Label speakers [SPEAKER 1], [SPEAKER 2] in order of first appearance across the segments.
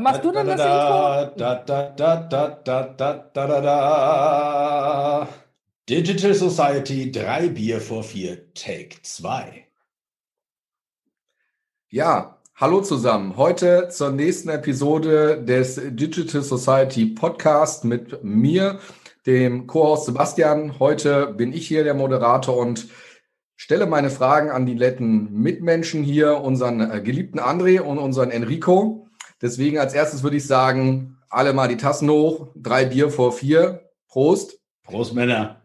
[SPEAKER 1] Machst du dann das Intro? Digital Society, drei Bier vor vier, Take 2.
[SPEAKER 2] Ja, hallo zusammen. Heute zur nächsten Episode des Digital Society Podcast mit mir, dem Co-Host Sebastian. Heute bin ich hier der Moderator und stelle meine Fragen an die netten Mitmenschen hier, unseren äh, geliebten André und unseren Enrico. Deswegen als erstes würde ich sagen, alle mal die Tassen hoch, drei Bier vor vier. Prost.
[SPEAKER 1] Prost, Männer.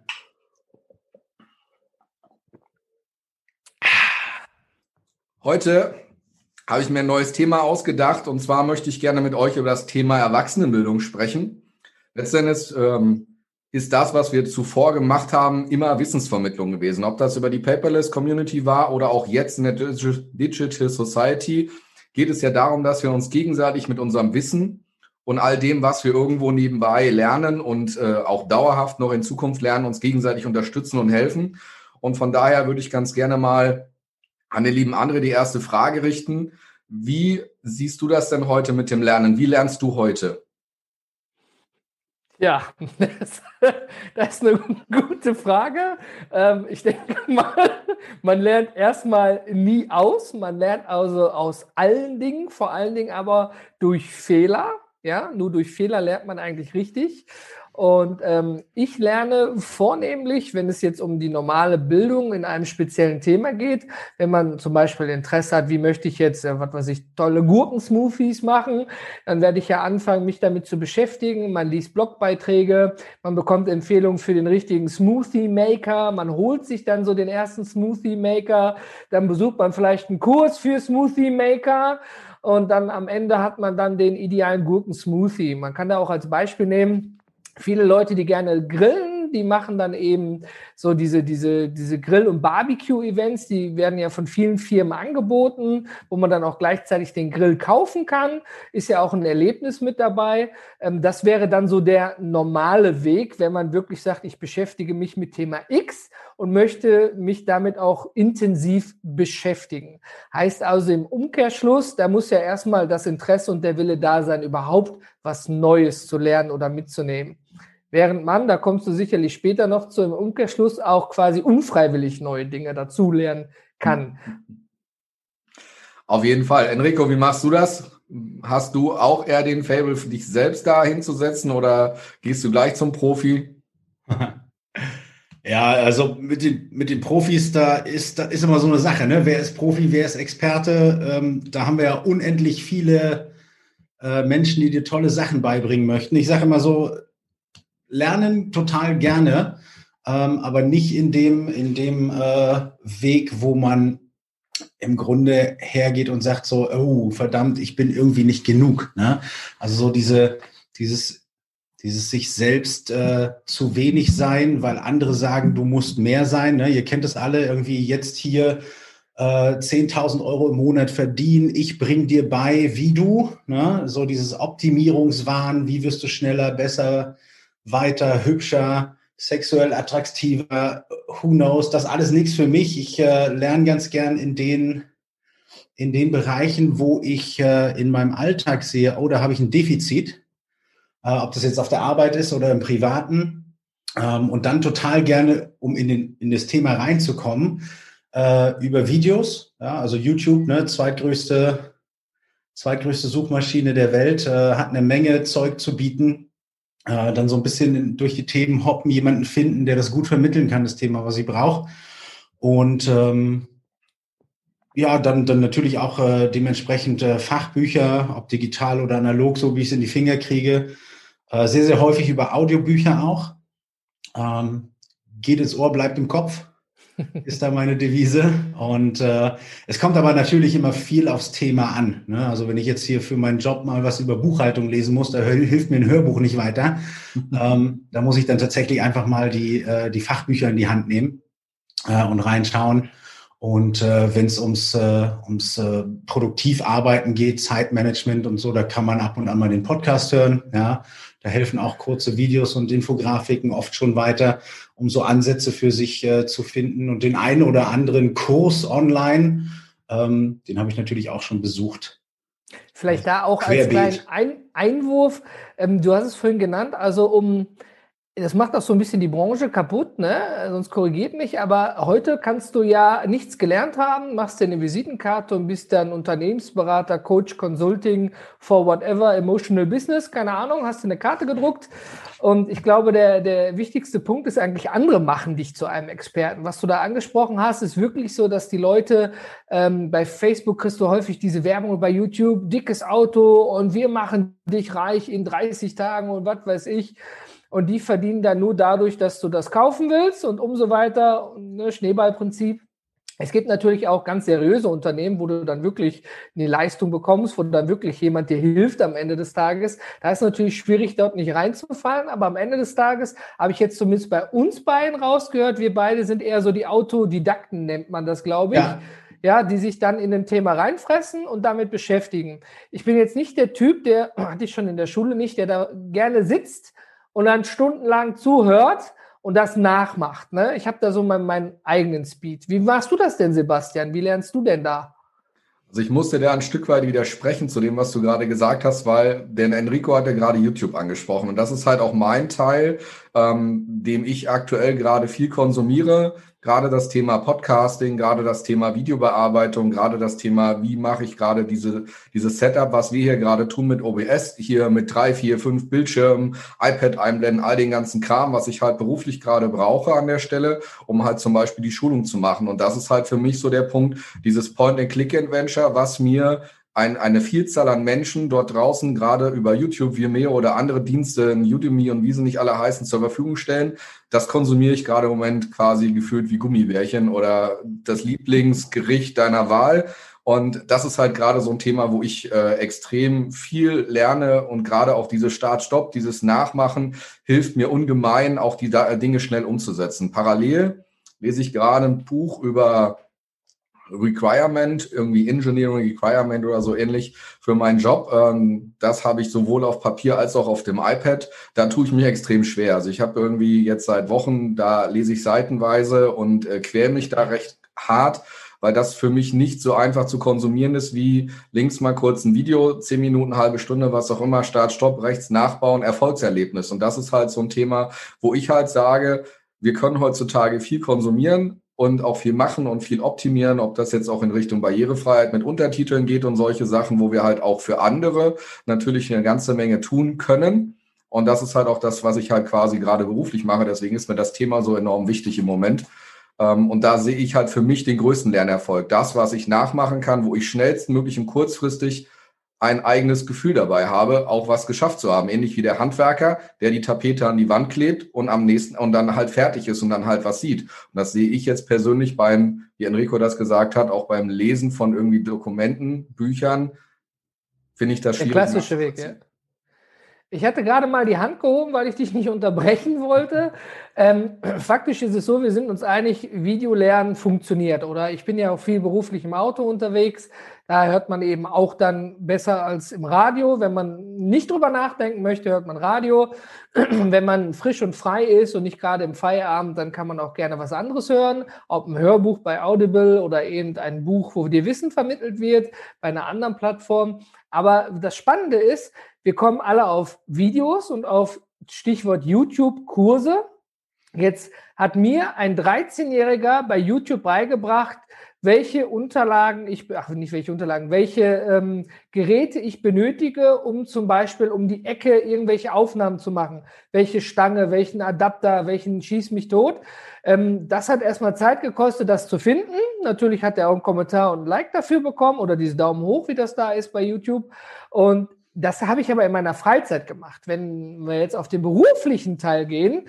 [SPEAKER 2] Heute habe ich mir ein neues Thema ausgedacht und zwar möchte ich gerne mit euch über das Thema Erwachsenenbildung sprechen. Letztendlich ähm, ist das, was wir zuvor gemacht haben, immer Wissensvermittlung gewesen. Ob das über die Paperless Community war oder auch jetzt in der Digital Society, geht es ja darum, dass wir uns gegenseitig mit unserem Wissen und all dem, was wir irgendwo nebenbei lernen und äh, auch dauerhaft noch in Zukunft lernen, uns gegenseitig unterstützen und helfen. Und von daher würde ich ganz gerne mal an den lieben André die erste Frage richten. Wie siehst du das denn heute mit dem Lernen? Wie lernst du heute?
[SPEAKER 1] Ja, das, das, ist eine gute Frage. Ähm, ich denke mal, man lernt erstmal nie aus. Man lernt also aus allen Dingen, vor allen Dingen aber durch Fehler. Ja, nur durch Fehler lernt man eigentlich richtig. Und ähm, ich lerne vornehmlich, wenn es jetzt um die normale Bildung in einem speziellen Thema geht, wenn man zum Beispiel Interesse hat, wie möchte ich jetzt, äh, was weiß ich, tolle Gurkensmoothies machen, dann werde ich ja anfangen, mich damit zu beschäftigen. Man liest Blogbeiträge, man bekommt Empfehlungen für den richtigen Smoothie Maker, man holt sich dann so den ersten Smoothie Maker, dann besucht man vielleicht einen Kurs für Smoothie Maker und dann am Ende hat man dann den idealen Gurkensmoothie. Man kann da auch als Beispiel nehmen, viele Leute, die gerne grillen, die machen dann eben so diese, diese, diese Grill- und Barbecue-Events, die werden ja von vielen Firmen angeboten, wo man dann auch gleichzeitig den Grill kaufen kann. Ist ja auch ein Erlebnis mit dabei. Ähm, das wäre dann so der normale Weg, wenn man wirklich sagt, ich beschäftige mich mit Thema X und möchte mich damit auch intensiv beschäftigen. Heißt also im Umkehrschluss, da muss ja erstmal das Interesse und der Wille da sein, überhaupt was Neues zu lernen oder mitzunehmen. Während man, da kommst du sicherlich später noch zu einem Umkehrschluss, auch quasi unfreiwillig neue Dinge dazulernen kann.
[SPEAKER 2] Auf jeden Fall. Enrico, wie machst du das? Hast du auch eher den Fable für dich selbst da hinzusetzen oder gehst du gleich zum Profi?
[SPEAKER 1] Ja, also mit den, mit den Profis, da ist, da ist immer so eine Sache, ne? Wer ist Profi, wer ist Experte? Ähm, da haben wir ja unendlich viele äh, Menschen, die dir tolle Sachen beibringen möchten. Ich sage immer so, lernen total gerne, ähm, aber nicht in dem, in dem äh, Weg, wo man im Grunde hergeht und sagt so, oh, verdammt, ich bin irgendwie nicht genug. Ne? Also so diese, dieses, dieses sich selbst äh, zu wenig sein, weil andere sagen, du musst mehr sein. Ne? Ihr kennt es alle irgendwie jetzt hier äh, 10.000 Euro im Monat verdienen, ich bring dir bei, wie du, ne? so dieses Optimierungswahn, wie wirst du schneller, besser, weiter, hübscher, sexuell attraktiver, who knows, das alles nichts für mich. Ich äh, lerne ganz gern in den, in den Bereichen, wo ich äh, in meinem Alltag sehe, oh, da habe ich ein Defizit, äh, ob das jetzt auf der Arbeit ist oder im Privaten. Ähm, und dann total gerne, um in, den, in das Thema reinzukommen, äh, über Videos, ja, also YouTube, ne, zweitgrößte, zweitgrößte Suchmaschine der Welt, äh, hat eine Menge Zeug zu bieten äh, dann so ein bisschen durch die Themen hoppen, jemanden finden, der das gut vermitteln kann, das Thema, was sie braucht. Und ähm, ja, dann, dann natürlich auch äh, dementsprechend äh, Fachbücher, ob digital oder analog, so wie ich es in die Finger kriege. Äh, sehr, sehr häufig über Audiobücher auch. Ähm, geht ins Ohr, bleibt im Kopf ist da meine Devise. Und äh, es kommt aber natürlich immer viel aufs Thema an. Ne? Also wenn ich jetzt hier für meinen Job mal was über Buchhaltung lesen muss, da hilft mir ein Hörbuch nicht weiter. ähm, da muss ich dann tatsächlich einfach mal die, äh, die Fachbücher in die Hand nehmen äh, und reinschauen. Und äh, wenn es ums, äh, ums äh, Produktivarbeiten geht, Zeitmanagement und so, da kann man ab und an mal den Podcast hören. Ja, da helfen auch kurze Videos und Infografiken oft schon weiter, um so Ansätze für sich äh, zu finden. Und den einen oder anderen Kurs online, ähm, den habe ich natürlich auch schon besucht.
[SPEAKER 3] Vielleicht da auch Querbeet. als kleinen Einwurf. Ähm, du hast es vorhin genannt, also um das macht auch so ein bisschen die Branche kaputt, ne? Sonst korrigiert mich. Aber heute kannst du ja nichts gelernt haben, machst dir eine Visitenkarte und bist dann Unternehmensberater, Coach, Consulting for whatever, emotional business, keine Ahnung, hast du eine Karte gedruckt. Und ich glaube, der, der wichtigste Punkt ist eigentlich, andere machen dich zu einem Experten. Was du da angesprochen hast, ist wirklich so, dass die Leute ähm, bei Facebook kriegst du häufig diese Werbung bei YouTube, dickes Auto und wir machen dich reich in 30 Tagen und was weiß ich und die verdienen dann nur dadurch, dass du das kaufen willst und umso weiter, ne, Schneeballprinzip. Es gibt natürlich auch ganz seriöse Unternehmen, wo du dann wirklich eine Leistung bekommst, wo dann wirklich jemand dir hilft am Ende des Tages. Da ist natürlich schwierig, dort nicht reinzufallen, aber am Ende des Tages habe ich jetzt zumindest bei uns beiden rausgehört, wir beide sind eher so die Autodidakten, nennt man das, glaube ich. Ja. Ja, die sich dann in ein Thema reinfressen und damit beschäftigen. Ich bin jetzt nicht der Typ, der, hatte ich schon in der Schule nicht, der da gerne sitzt und dann stundenlang zuhört und das nachmacht. Ne? Ich habe da so meinen, meinen eigenen Speed. Wie machst du das denn, Sebastian? Wie lernst du denn da?
[SPEAKER 2] Also ich musste da ein Stück weit widersprechen zu dem, was du gerade gesagt hast, weil denn Enrico hat ja gerade YouTube angesprochen und das ist halt auch mein Teil, ähm, dem ich aktuell gerade viel konsumiere gerade das Thema Podcasting, gerade das Thema Videobearbeitung, gerade das Thema, wie mache ich gerade diese, dieses Setup, was wir hier gerade tun mit OBS, hier mit drei, vier, fünf Bildschirmen, iPad einblenden, all den ganzen Kram, was ich halt beruflich gerade brauche an der Stelle, um halt zum Beispiel die Schulung zu machen. Und das ist halt für mich so der Punkt, dieses Point-and-Click-Adventure, was mir ein, eine Vielzahl an Menschen dort draußen, gerade über YouTube, Vimeo oder andere Dienste, Udemy und wie sie nicht alle heißen, zur Verfügung stellen. Das konsumiere ich gerade im Moment quasi gefühlt wie Gummibärchen oder das Lieblingsgericht deiner Wahl. Und das ist halt gerade so ein Thema, wo ich äh, extrem viel lerne und gerade auch diese Start-Stopp, dieses Nachmachen hilft mir ungemein, auch die Dinge schnell umzusetzen. Parallel lese ich gerade ein Buch über Requirement, irgendwie Engineering Requirement oder so ähnlich für meinen Job. Ähm, das habe ich sowohl auf Papier als auch auf dem iPad. Da tue ich mich extrem schwer. Also ich habe irgendwie jetzt seit Wochen, da lese ich seitenweise und äh, quäle mich da recht hart, weil das für mich nicht so einfach zu konsumieren ist, wie links mal kurz ein Video, zehn Minuten, halbe Stunde, was auch immer, Start, Stopp, rechts nachbauen, Erfolgserlebnis. Und das ist halt so ein Thema, wo ich halt sage, wir können heutzutage viel konsumieren, und auch viel machen und viel optimieren, ob das jetzt auch in Richtung Barrierefreiheit mit Untertiteln geht und solche Sachen, wo wir halt auch für andere natürlich eine ganze Menge tun können. Und das ist halt auch das, was ich halt quasi gerade beruflich mache. Deswegen ist mir das Thema so enorm wichtig im Moment. Ähm, und da sehe ich halt für mich den größten Lernerfolg. Das, was ich nachmachen kann, wo ich schnellstmöglich und kurzfristig ein eigenes Gefühl dabei habe, auch was geschafft zu haben. Ähnlich wie der Handwerker, der die Tapete an die Wand klebt und am nächsten und dann halt fertig ist und dann halt was sieht. Und das sehe ich jetzt persönlich beim, wie Enrico das gesagt hat, auch beim Lesen von irgendwie Dokumenten, Büchern, finde ich das schwierig.
[SPEAKER 3] Der klassische Weg, ja. Ich hatte gerade mal die Hand gehoben, weil ich dich nicht unterbrechen wollte. Ähm, faktisch ist es so, wir sind uns einig, Videolernen funktioniert, oder? Ich bin ja auch viel beruflich im Auto unterwegs. Da hört man eben auch dann besser als im Radio. Wenn man nicht drüber nachdenken möchte, hört man Radio. Wenn man frisch und frei ist und nicht gerade im Feierabend, dann kann man auch gerne was anderes hören. Ob ein Hörbuch bei Audible oder eben ein Buch, wo dir Wissen vermittelt wird, bei einer anderen Plattform. Aber das Spannende ist, wir kommen alle auf Videos und auf Stichwort YouTube-Kurse. Jetzt hat mir ein 13-Jähriger bei YouTube beigebracht, welche Unterlagen ich, ach nicht welche Unterlagen, welche ähm, Geräte ich benötige, um zum Beispiel um die Ecke irgendwelche Aufnahmen zu machen. Welche Stange, welchen Adapter, welchen Schieß mich tot. Ähm, das hat erstmal Zeit gekostet, das zu finden. Natürlich hat er auch einen Kommentar und ein Like dafür bekommen oder diese Daumen hoch, wie das da ist bei YouTube. Und das habe ich aber in meiner Freizeit gemacht. Wenn wir jetzt auf den beruflichen Teil gehen,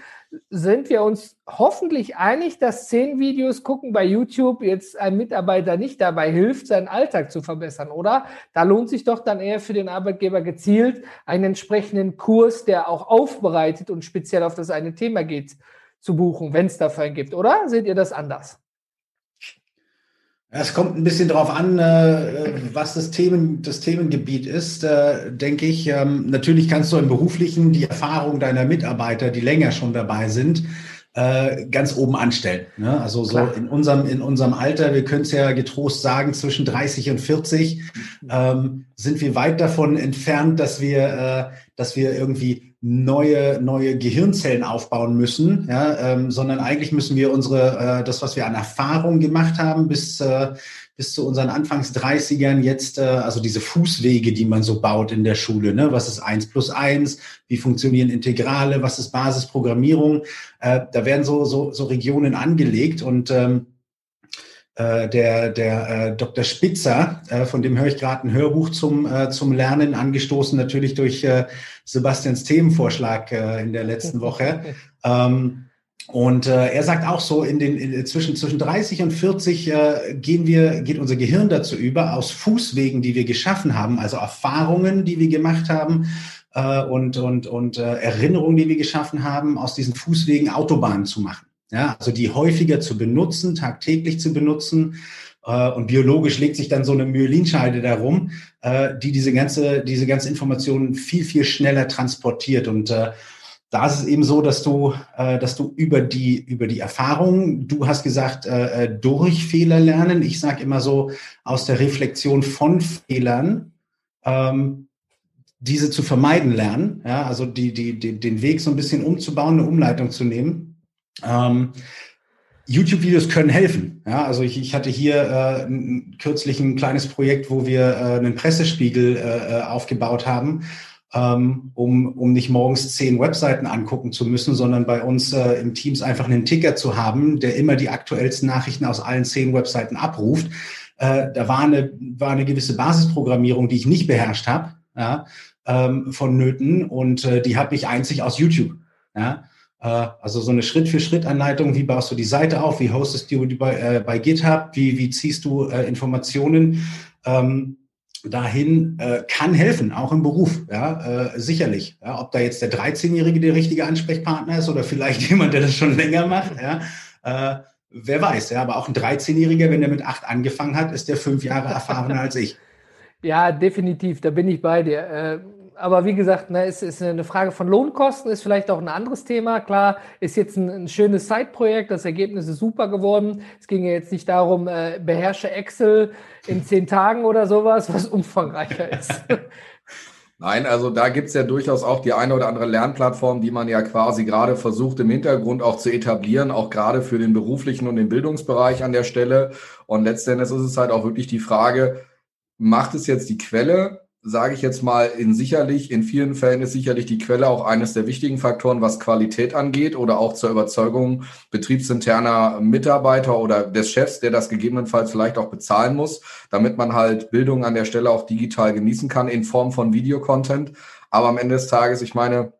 [SPEAKER 3] sind wir uns hoffentlich einig, dass zehn Videos gucken bei YouTube jetzt einem Mitarbeiter nicht dabei hilft, seinen Alltag zu verbessern, oder? Da lohnt sich doch dann eher für den Arbeitgeber gezielt einen entsprechenden Kurs, der auch aufbereitet und speziell auf das eine Thema geht, zu buchen, wenn es dafür einen gibt, oder? Seht ihr das anders?
[SPEAKER 1] Es kommt ein bisschen darauf an, äh, was das, Themen, das Themengebiet ist, äh, denke ich. Ähm, natürlich kannst du im Beruflichen die Erfahrung deiner Mitarbeiter, die länger schon dabei sind, äh, ganz oben anstellen. Ne? Also so in unserem, in unserem Alter, wir können es ja getrost sagen, zwischen 30 und 40 ähm, sind wir weit davon entfernt, dass wir, dass wir irgendwie neue, neue Gehirnzellen aufbauen müssen, ja, ähm, sondern eigentlich müssen wir unsere, äh, das, was wir an Erfahrung gemacht haben, bis, äh, bis zu unseren Anfangs 30ern jetzt, äh, also diese Fußwege, die man so baut in der Schule, ne? was ist eins plus eins, wie funktionieren Integrale, was ist Basisprogrammierung, äh, da werden so, so, so Regionen angelegt und ähm, äh, der, der äh, Dr. Spitzer, äh, von dem höre ich gerade ein Hörbuch zum, äh, zum Lernen, angestoßen natürlich durch äh, Sebastians Themenvorschlag äh, in der letzten Woche. ähm, und äh, er sagt auch so, in den in, zwischen, zwischen 30 und 40 äh, gehen wir, geht unser Gehirn dazu über, aus Fußwegen, die wir geschaffen haben, also Erfahrungen, die wir gemacht haben äh, und, und, und äh, Erinnerungen, die wir geschaffen haben, aus diesen Fußwegen Autobahnen zu machen. Ja, also die häufiger zu benutzen, tagtäglich zu benutzen. Äh, und biologisch legt sich dann so eine Myelinscheide darum, äh, die diese ganze, diese ganze Information viel, viel schneller transportiert. Und äh, da ist es eben so, dass du, dass du über die, über die Erfahrung, du hast gesagt, durch Fehler lernen. Ich sage immer so, aus der Reflexion von Fehlern, ähm, diese zu vermeiden lernen. Ja, also die, die, die, den Weg so ein bisschen umzubauen, eine Umleitung zu nehmen. Ähm, YouTube-Videos können helfen. Ja, also ich, ich hatte hier äh, kürzlich ein kleines Projekt, wo wir äh, einen Pressespiegel äh, äh aufgebaut haben ähm, um, um nicht morgens zehn Webseiten angucken zu müssen, sondern bei uns äh, im Teams einfach einen Ticker zu haben, der immer die aktuellsten Nachrichten aus allen zehn Webseiten abruft. Äh, da war eine, war eine gewisse Basisprogrammierung, die ich nicht beherrscht habe, ja, ähm, von Nöten und äh, die habe ich einzig aus YouTube. Ja. Äh, also so eine Schritt-für-Schritt-Anleitung, wie baust du die Seite auf, wie hostest du die bei, äh, bei GitHub, wie, wie ziehst du äh, Informationen. Ähm, dahin äh, kann helfen, auch im Beruf, ja, äh, sicherlich. Ja, ob da jetzt der 13-Jährige der richtige Ansprechpartner ist oder vielleicht jemand, der das schon länger macht, ja, äh, wer weiß, ja, aber auch ein 13-Jähriger, wenn der mit acht angefangen hat, ist der fünf Jahre erfahrener als ich.
[SPEAKER 3] Ja, definitiv, da bin ich bei dir. Aber wie gesagt, ne, es ist eine Frage von Lohnkosten, ist vielleicht auch ein anderes Thema. Klar, ist jetzt ein, ein schönes Side-Projekt, das Ergebnis ist super geworden. Es ging ja jetzt nicht darum, äh, beherrsche Excel in zehn Tagen oder sowas, was umfangreicher ist.
[SPEAKER 2] Nein, also da gibt es ja durchaus auch die eine oder andere Lernplattform, die man ja quasi gerade versucht im Hintergrund auch zu etablieren, auch gerade für den beruflichen und den Bildungsbereich an der Stelle. Und letztendlich ist es halt auch wirklich die Frage, macht es jetzt die Quelle sage ich jetzt mal, in sicherlich, in vielen Fällen ist sicherlich die Quelle auch eines der wichtigen Faktoren, was Qualität angeht oder auch zur Überzeugung betriebsinterner Mitarbeiter oder des Chefs, der das gegebenenfalls vielleicht auch bezahlen muss, damit man halt Bildung an der Stelle auch digital genießen kann in Form von Videocontent. Aber am Ende des Tages, ich meine,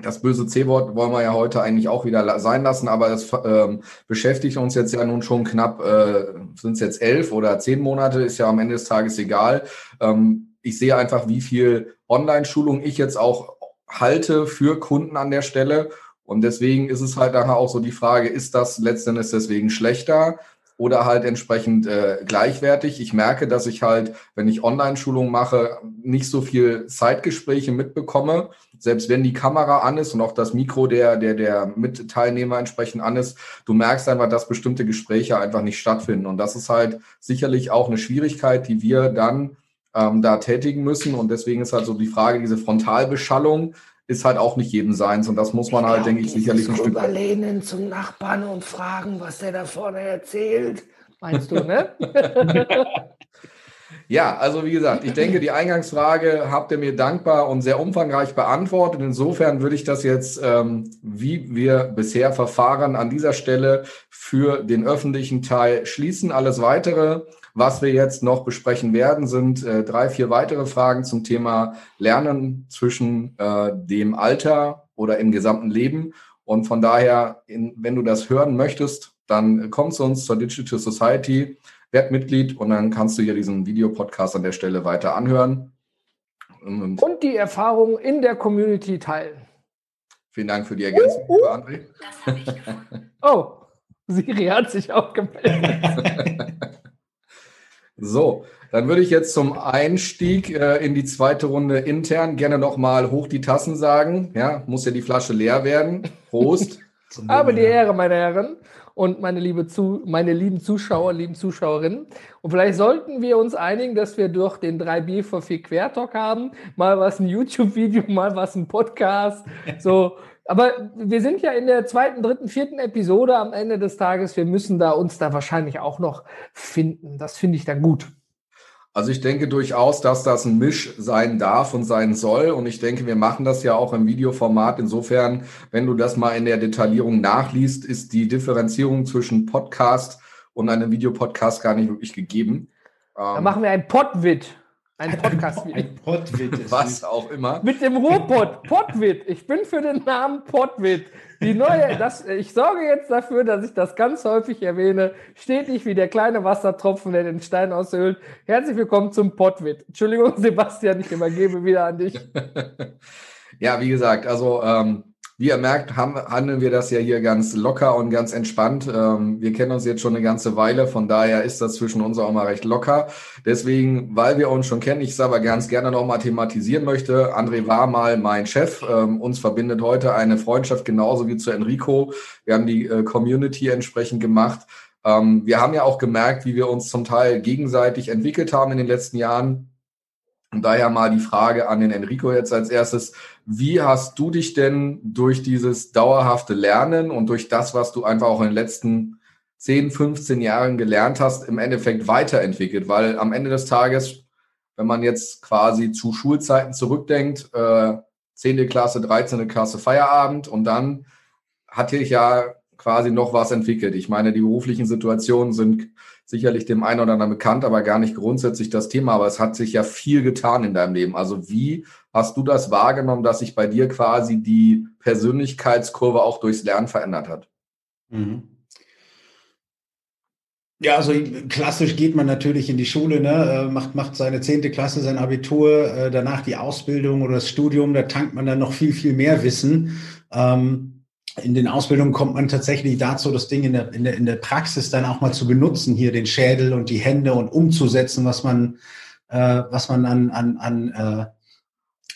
[SPEAKER 2] das böse C-Wort wollen wir ja heute eigentlich auch wieder sein lassen, aber es ähm, beschäftigt uns jetzt ja nun schon knapp, äh, sind es jetzt elf oder zehn Monate, ist ja am Ende des Tages egal. Ähm, ich sehe einfach, wie viel Online-Schulung ich jetzt auch halte für Kunden an der Stelle. Und deswegen ist es halt nachher auch so die Frage, ist das letztendlich deswegen schlechter oder halt entsprechend äh, gleichwertig? Ich merke, dass ich halt, wenn ich Online-Schulung mache, nicht so viel Zeitgespräche mitbekomme. Selbst wenn die Kamera an ist und auch das Mikro der, der, der Mitteilnehmer entsprechend an ist, du merkst einfach, dass bestimmte Gespräche einfach nicht stattfinden. Und das ist halt sicherlich auch eine Schwierigkeit, die wir dann ähm, da tätigen müssen. Und deswegen ist halt so die Frage, diese Frontalbeschallung ist halt auch nicht jedem seins. Und das muss man halt, denke ich, sicherlich ein Stück.
[SPEAKER 3] Überlehnen zum Nachbarn und fragen, was der da vorne erzählt. Meinst du, ne?
[SPEAKER 2] Ja, also wie gesagt, ich denke, die Eingangsfrage habt ihr mir dankbar und sehr umfangreich beantwortet. Insofern würde ich das jetzt, ähm, wie wir bisher verfahren, an dieser Stelle für den öffentlichen Teil schließen. Alles weitere was wir jetzt noch besprechen werden, sind äh, drei, vier weitere Fragen zum Thema Lernen zwischen äh, dem Alter oder im gesamten Leben. Und von daher, in, wenn du das hören möchtest, dann komm zu uns zur Digital Society, werd Mitglied und dann kannst du hier diesen Videopodcast an der Stelle weiter anhören.
[SPEAKER 3] Und, und die Erfahrung in der Community teilen.
[SPEAKER 2] Vielen Dank für die Ergänzung, uh, uh. lieber André.
[SPEAKER 3] oh, Siri hat sich auch gemeldet.
[SPEAKER 2] So, dann würde ich jetzt zum Einstieg äh, in die zweite Runde intern gerne nochmal hoch die Tassen sagen. Ja, muss ja die Flasche leer werden. Prost.
[SPEAKER 3] Aber die Ehre, meine Herren und meine, liebe Zu meine lieben Zuschauer, lieben Zuschauerinnen. Und vielleicht sollten wir uns einigen, dass wir durch den 3B für 4 Quertalk haben. Mal was ein YouTube-Video, mal was ein Podcast. So. Aber wir sind ja in der zweiten, dritten, vierten Episode am Ende des Tages. Wir müssen da uns da wahrscheinlich auch noch finden. Das finde ich dann gut.
[SPEAKER 2] Also ich denke durchaus, dass das ein Misch sein darf und sein soll. Und ich denke, wir machen das ja auch im Videoformat. Insofern, wenn du das mal in der Detaillierung nachliest, ist die Differenzierung zwischen Podcast und einem Videopodcast gar nicht wirklich gegeben.
[SPEAKER 3] Da ähm, machen wir ein Podwit. Ein Podcast.
[SPEAKER 2] Ein, ein Podwit. Was auch immer.
[SPEAKER 3] Mit dem Ruhrpott. Podwit. Ich bin für den Namen Podwit. Die neue, das, ich sorge jetzt dafür, dass ich das ganz häufig erwähne. Stetig wie der kleine Wassertropfen, der den Stein aushöhlt. Herzlich willkommen zum Podwit. Entschuldigung, Sebastian, ich übergebe wieder an dich.
[SPEAKER 2] ja, wie gesagt, also ähm, wie ihr merkt, haben, handeln wir das ja hier ganz locker und ganz entspannt. Ähm, wir kennen uns jetzt schon eine ganze Weile, von daher ist das zwischen uns auch mal recht locker. Deswegen, weil wir uns schon kennen, ich es aber ganz gerne nochmal thematisieren möchte. André war mal mein Chef. Ähm, uns verbindet heute eine Freundschaft genauso wie zu Enrico. Wir haben die äh, Community entsprechend gemacht. Ähm, wir haben ja auch gemerkt, wie wir uns zum Teil gegenseitig entwickelt haben in den letzten Jahren. Und daher mal die Frage an den Enrico jetzt als erstes. Wie hast du dich denn durch dieses dauerhafte Lernen und durch das, was du einfach auch in den letzten 10, 15 Jahren gelernt hast, im Endeffekt weiterentwickelt? Weil am Ende des Tages, wenn man jetzt quasi zu Schulzeiten zurückdenkt, äh, 10. Klasse, 13. Klasse Feierabend und dann hatte ich ja quasi noch was entwickelt. Ich meine, die beruflichen Situationen sind sicherlich dem einen oder anderen bekannt, aber gar nicht grundsätzlich das Thema. Aber es hat sich ja viel getan in deinem Leben. Also wie hast du das wahrgenommen, dass sich bei dir quasi die Persönlichkeitskurve auch durchs Lernen verändert hat? Mhm.
[SPEAKER 1] Ja, also klassisch geht man natürlich in die Schule, ne, äh, macht, macht seine zehnte Klasse, sein Abitur, äh, danach die Ausbildung oder das Studium, da tankt man dann noch viel, viel mehr Wissen. Ähm, in den Ausbildungen kommt man tatsächlich dazu, das Ding in der, in, der, in der Praxis dann auch mal zu benutzen, hier den Schädel und die Hände und umzusetzen, was man, äh, was man an, an, an, äh,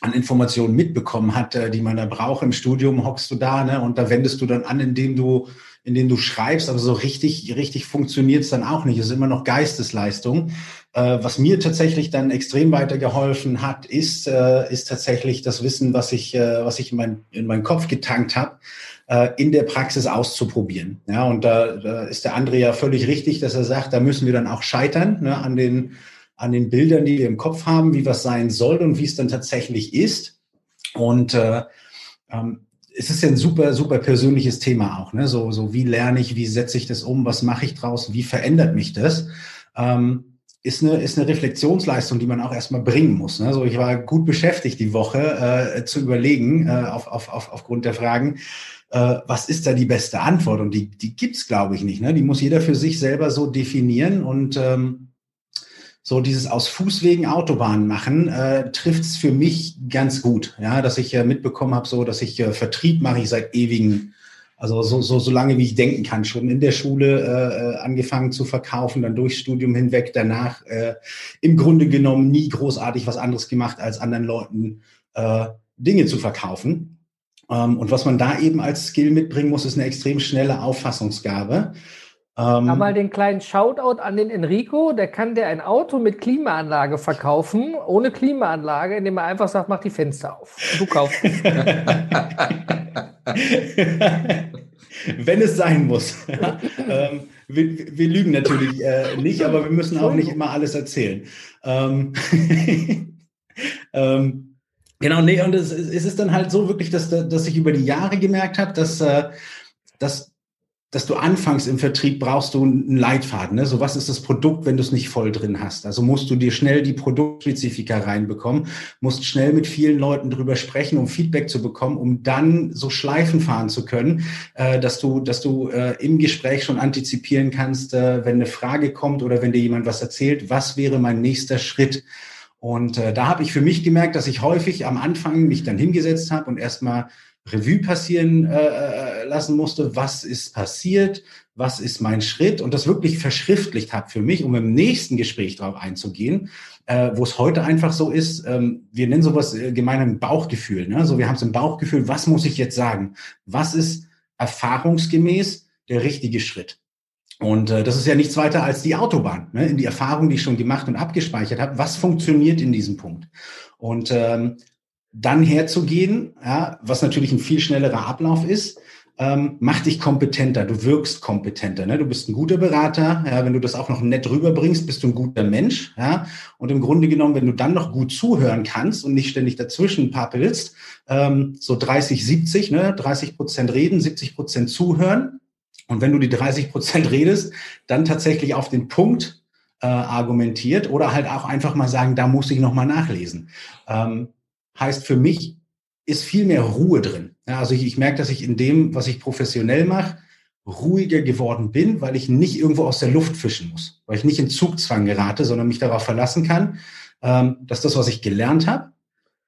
[SPEAKER 1] an Informationen mitbekommen hat, äh, die man da braucht. Im Studium hockst du da ne, und da wendest du dann an, indem du, indem du schreibst, aber so richtig, richtig funktioniert es dann auch nicht. Es ist immer noch Geistesleistung. Äh, was mir tatsächlich dann extrem weitergeholfen hat, ist, äh, ist tatsächlich das Wissen, was ich, äh, was ich in, mein, in meinen Kopf getankt habe äh, in der Praxis auszuprobieren. Ja, und da, da ist der André ja völlig richtig, dass er sagt, da müssen wir dann auch scheitern ne, an, den, an den Bildern, die wir im Kopf haben, wie was sein soll und wie es dann tatsächlich ist. Und äh, ähm, es ist ja ein super, super persönliches Thema auch. Ne? So, so wie lerne ich, wie setze ich das um, was mache ich draus, wie verändert mich das? Ähm, ist eine, ist eine Reflexionsleistung, die man auch erstmal bringen muss. Ne? Also ich war gut beschäftigt die Woche äh, zu überlegen, äh, auf, auf, auf, aufgrund der Fragen, äh, was ist da die beste Antwort? Und die, die gibt's glaube ich, nicht. Ne? Die muss jeder für sich selber so definieren und ähm, so dieses aus Fußwegen Autobahn machen äh, trifft es für mich ganz gut. Ja, dass ich äh, mitbekommen habe, so dass ich äh, Vertrieb mache ich seit ewigen, also so, so, so lange wie ich denken kann. Schon in der Schule äh, äh angefangen zu verkaufen, dann durchs Studium hinweg, danach äh, im Grunde genommen nie großartig was anderes gemacht, als anderen Leuten äh, Dinge zu verkaufen. Ähm, und was man da eben als Skill mitbringen muss, ist eine extrem schnelle Auffassungsgabe.
[SPEAKER 3] Ähm, mal den kleinen Shoutout an den Enrico, der kann dir ein Auto mit Klimaanlage verkaufen, ohne Klimaanlage, indem er einfach sagt, mach die Fenster auf. Du kaufst.
[SPEAKER 1] Wenn es sein muss. ähm, wir, wir, lügen natürlich äh, nicht, aber wir müssen auch nicht immer alles erzählen. Ähm, ähm, Genau, nee, und es, es ist dann halt so wirklich, dass, dass ich über die Jahre gemerkt habe, dass, äh, dass, dass du anfangs im Vertrieb brauchst du einen Leitfaden. Ne? So, was ist das Produkt, wenn du es nicht voll drin hast? Also musst du dir schnell die Produktspezifika reinbekommen, musst schnell mit vielen Leuten drüber sprechen, um Feedback zu bekommen, um dann so Schleifen fahren zu können, äh, dass du, dass du äh, im Gespräch schon antizipieren kannst, äh, wenn eine Frage kommt oder wenn dir jemand was erzählt, was wäre mein nächster Schritt? Und äh, da habe ich für mich gemerkt, dass ich häufig am Anfang mich dann hingesetzt habe und erstmal Revue passieren äh, äh, lassen musste, was ist passiert, was ist mein Schritt und das wirklich verschriftlicht habe für mich, um im nächsten Gespräch darauf einzugehen, äh, wo es heute einfach so ist, ähm, wir nennen sowas äh, gemein ein Bauchgefühl. Ne? So, wir haben es im Bauchgefühl, was muss ich jetzt sagen? Was ist erfahrungsgemäß der richtige Schritt. Und äh, das ist ja nichts weiter als die Autobahn, ne? in die Erfahrung, die ich schon gemacht und abgespeichert habe. Was funktioniert in diesem Punkt? Und ähm, dann herzugehen, ja, was natürlich ein viel schnellerer Ablauf ist, ähm, macht dich kompetenter, du wirkst kompetenter. Ne? Du bist ein guter Berater, ja, wenn du das auch noch nett rüberbringst, bist du ein guter Mensch. Ja? Und im Grunde genommen, wenn du dann noch gut zuhören kannst und nicht ständig dazwischen pappelst, ähm, so 30, 70, ne? 30 Prozent reden, 70 Prozent zuhören. Und wenn du die 30 Prozent redest, dann tatsächlich auf den Punkt äh, argumentiert oder halt auch einfach mal sagen, da muss ich noch mal nachlesen. Ähm, heißt für mich, ist viel mehr Ruhe drin. Ja, also ich, ich merke, dass ich in dem, was ich professionell mache, ruhiger geworden bin, weil ich nicht irgendwo aus der Luft fischen muss, weil ich nicht in Zugzwang gerate, sondern mich darauf verlassen kann, ähm, dass das, was ich gelernt habe,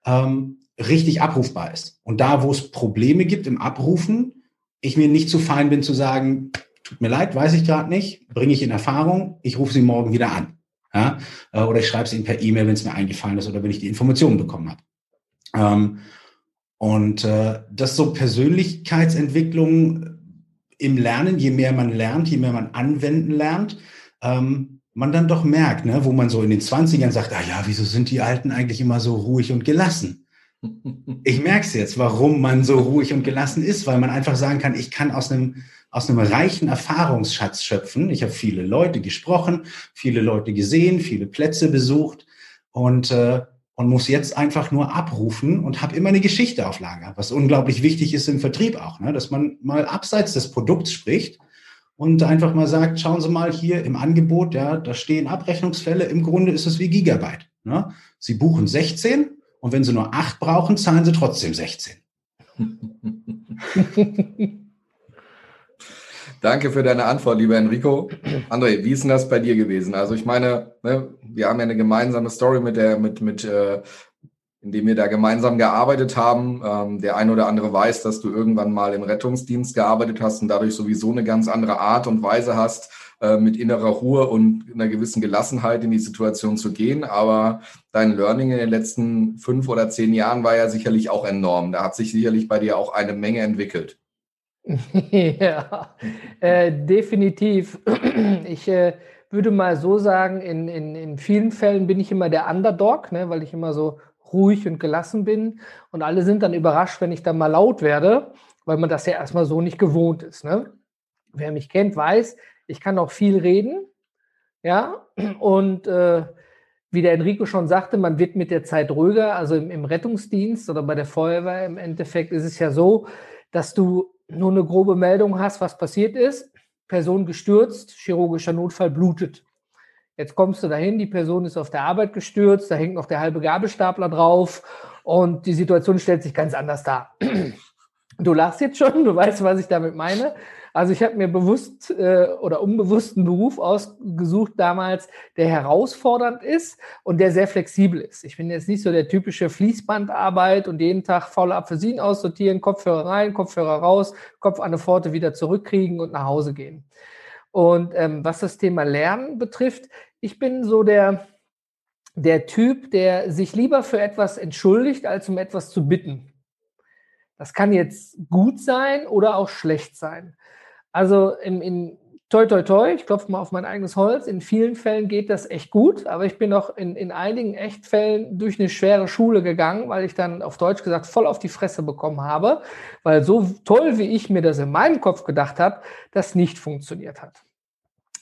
[SPEAKER 1] ähm, richtig abrufbar ist. Und da, wo es Probleme gibt im Abrufen, ich mir nicht zu fein bin zu sagen, tut mir leid, weiß ich gerade nicht, bringe ich in Erfahrung, ich rufe sie morgen wieder an. Ja? Äh, oder ich schreibe es ihnen per E-Mail, wenn es mir eingefallen ist oder wenn ich die Informationen bekommen habe. Ähm, und äh, das so Persönlichkeitsentwicklung im Lernen, je mehr man lernt, je mehr man anwenden lernt, ähm, man dann doch merkt, ne, wo man so in den 20ern sagt, ah ja, wieso sind die Alten eigentlich immer so ruhig und gelassen? Ich merke es jetzt, warum man so ruhig und gelassen ist, weil man einfach sagen kann, ich kann aus einem, aus einem reichen Erfahrungsschatz schöpfen. Ich habe viele Leute gesprochen, viele Leute gesehen, viele Plätze besucht und äh, und muss jetzt einfach nur abrufen und habe immer eine Geschichte auf Lager, was unglaublich wichtig ist im Vertrieb auch, ne? dass man mal abseits des Produkts spricht und einfach mal sagt, schauen Sie mal hier im Angebot, ja, da stehen Abrechnungsfälle, im Grunde ist es wie Gigabyte. Ne? Sie buchen 16 und wenn Sie nur 8 brauchen, zahlen Sie trotzdem 16.
[SPEAKER 2] Danke für deine Antwort, lieber Enrico. André, wie ist denn das bei dir gewesen? Also ich meine, ne, wir haben ja eine gemeinsame Story mit der, mit, mit, äh, in dem wir da gemeinsam gearbeitet haben. Ähm, der ein oder andere weiß, dass du irgendwann mal im Rettungsdienst gearbeitet hast und dadurch sowieso eine ganz andere Art und Weise hast, mit innerer Ruhe und einer gewissen Gelassenheit in die Situation zu gehen. Aber dein Learning in den letzten fünf oder zehn Jahren war ja sicherlich auch enorm. Da hat sich sicherlich bei dir auch eine Menge entwickelt.
[SPEAKER 3] ja, äh, definitiv. Ich äh, würde mal so sagen, in, in, in vielen Fällen bin ich immer der Underdog, ne, weil ich immer so ruhig und gelassen bin. Und alle sind dann überrascht, wenn ich dann mal laut werde, weil man das ja erstmal so nicht gewohnt ist. Ne? Wer mich kennt, weiß, ich kann auch viel reden. Ja, und äh, wie der Enrico schon sagte, man wird mit der Zeit ruhiger. Also im, im Rettungsdienst oder bei der Feuerwehr im Endeffekt ist es ja so, dass du nur eine grobe Meldung hast, was passiert ist. Person gestürzt, chirurgischer Notfall blutet. Jetzt kommst du dahin, die Person ist auf der Arbeit gestürzt, da hängt noch der halbe Gabelstapler drauf und die Situation stellt sich ganz anders dar. Du lachst jetzt schon, du weißt, was ich damit meine. Also ich habe mir bewusst äh, oder unbewusst einen Beruf ausgesucht damals, der herausfordernd ist und der sehr flexibel ist. Ich bin jetzt nicht so der typische Fließbandarbeit und jeden Tag faule Apfelsinen aussortieren, Kopfhörer rein, Kopfhörer raus, Kopf an der Pforte wieder zurückkriegen und nach Hause gehen. Und ähm, was das Thema Lernen betrifft, ich bin so der, der Typ, der sich lieber für etwas entschuldigt, als um etwas zu bitten. Das kann jetzt gut sein oder auch schlecht sein. Also in, in toi toi toi, ich klopfe mal auf mein eigenes Holz, in vielen Fällen geht das echt gut, aber ich bin auch in, in einigen Echtfällen durch eine schwere Schule gegangen, weil ich dann auf Deutsch gesagt voll auf die Fresse bekommen habe, weil so toll, wie ich mir das in meinem Kopf gedacht habe, das nicht funktioniert hat.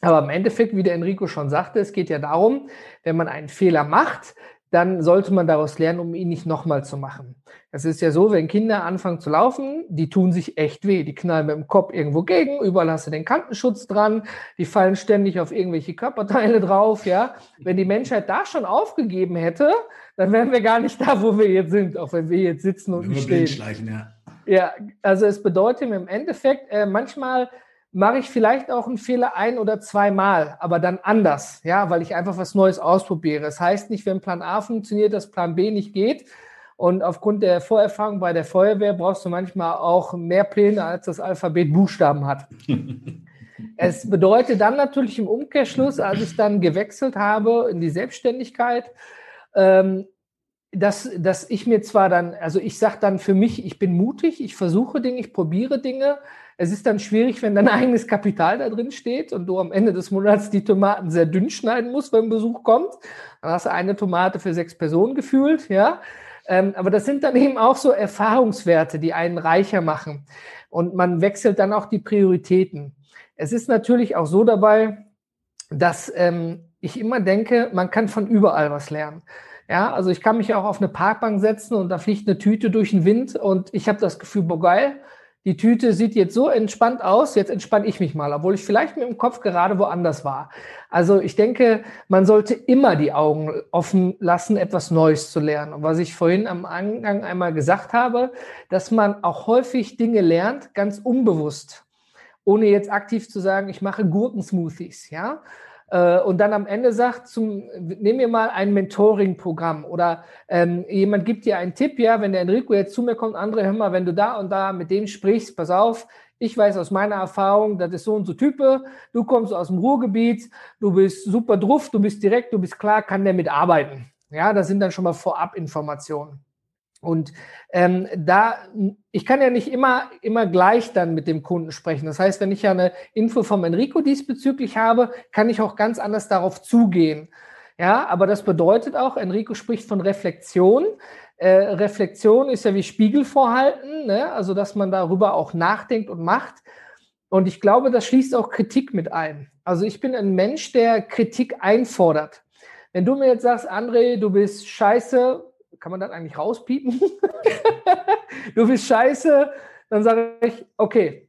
[SPEAKER 3] Aber im Endeffekt, wie der Enrico schon sagte, es geht ja darum, wenn man einen Fehler macht, dann sollte man daraus lernen, um ihn nicht nochmal zu machen. Es ist ja so, wenn Kinder anfangen zu laufen, die tun sich echt weh. Die knallen mit dem Kopf irgendwo gegen, überall hast du den Kantenschutz dran, die fallen ständig auf irgendwelche Körperteile drauf, ja. Wenn die Menschheit da schon aufgegeben hätte, dann wären wir gar nicht da, wo wir jetzt sind, auch wenn wir jetzt sitzen und nicht stehen. Ja. ja, also es bedeutet im Endeffekt, äh, manchmal mache ich vielleicht auch einen Fehler ein oder zweimal, aber dann anders, ja, weil ich einfach was Neues ausprobiere. Das heißt nicht, wenn Plan A funktioniert, dass Plan B nicht geht. Und aufgrund der Vorerfahrung bei der Feuerwehr brauchst du manchmal auch mehr Pläne, als das Alphabet Buchstaben hat. es bedeutet dann natürlich im Umkehrschluss, als ich dann gewechselt habe in die Selbstständigkeit, ähm, dass, dass ich mir zwar dann, also ich sage dann für mich, ich bin mutig, ich versuche Dinge, ich probiere Dinge, Es ist dann schwierig, wenn dein eigenes Kapital da drin steht und du am Ende des Monats die Tomaten sehr dünn schneiden musst, wenn Besuch kommt. Dann hast du eine Tomate für sechs Personen gefühlt, ja. Ähm, aber das sind dann eben auch so Erfahrungswerte, die einen reicher machen. Und man wechselt dann auch die Prioritäten. Es ist natürlich auch so dabei, dass ähm, ich immer denke, man kann von überall was lernen. Ja, also ich kann mich auch auf eine Parkbank setzen und da fliegt eine Tüte durch den Wind und ich habe das Gefühl, boah, geil, die Tüte sieht jetzt so entspannt aus, jetzt entspanne ich mich mal, obwohl ich vielleicht mit dem Kopf gerade woanders war. Also ich denke, man sollte immer die Augen offen lassen, etwas Neues zu lernen. Und was ich vorhin am Angang einmal gesagt habe, dass man auch häufig Dinge lernt, ganz unbewusst, ohne jetzt aktiv zu sagen, ich mache Gurkensmoothies, ja. Äh, und dann am Ende sagt, zum, nehmen wir mal ein Mentoring-Programm oder ähm, jemand gibt dir einen Tipp, ja, wenn der Enrico jetzt zu mir kommt, andere, hör mal, wenn du da und da mit dem sprichst, pass auf, ich weiß aus meiner Erfahrung, das ist so und so Type, du kommst aus dem Ruhrgebiet, du bist super drauf, du bist direkt, du bist klar, kann der mitarbeiten. Ja, das sind dann schon mal Vorab-Informationen. Und ähm, da, ich kann ja nicht immer, immer gleich dann mit dem Kunden sprechen. Das heißt, wenn ich ja eine Info vom Enrico diesbezüglich habe, kann ich auch ganz anders darauf zugehen. Ja, aber das bedeutet auch, Enrico spricht von Reflexion. Äh, Reflexion ist ja wie Spiegelvorhalten, ne? also dass man darüber auch nachdenkt und macht. Und ich glaube, das schließt auch Kritik mit ein. Also ich bin ein Mensch, der Kritik einfordert. Wenn du mir jetzt sagst, André, du bist scheiße, kann man das eigentlich rauspiepen? du bist scheiße, dann sage ich, okay,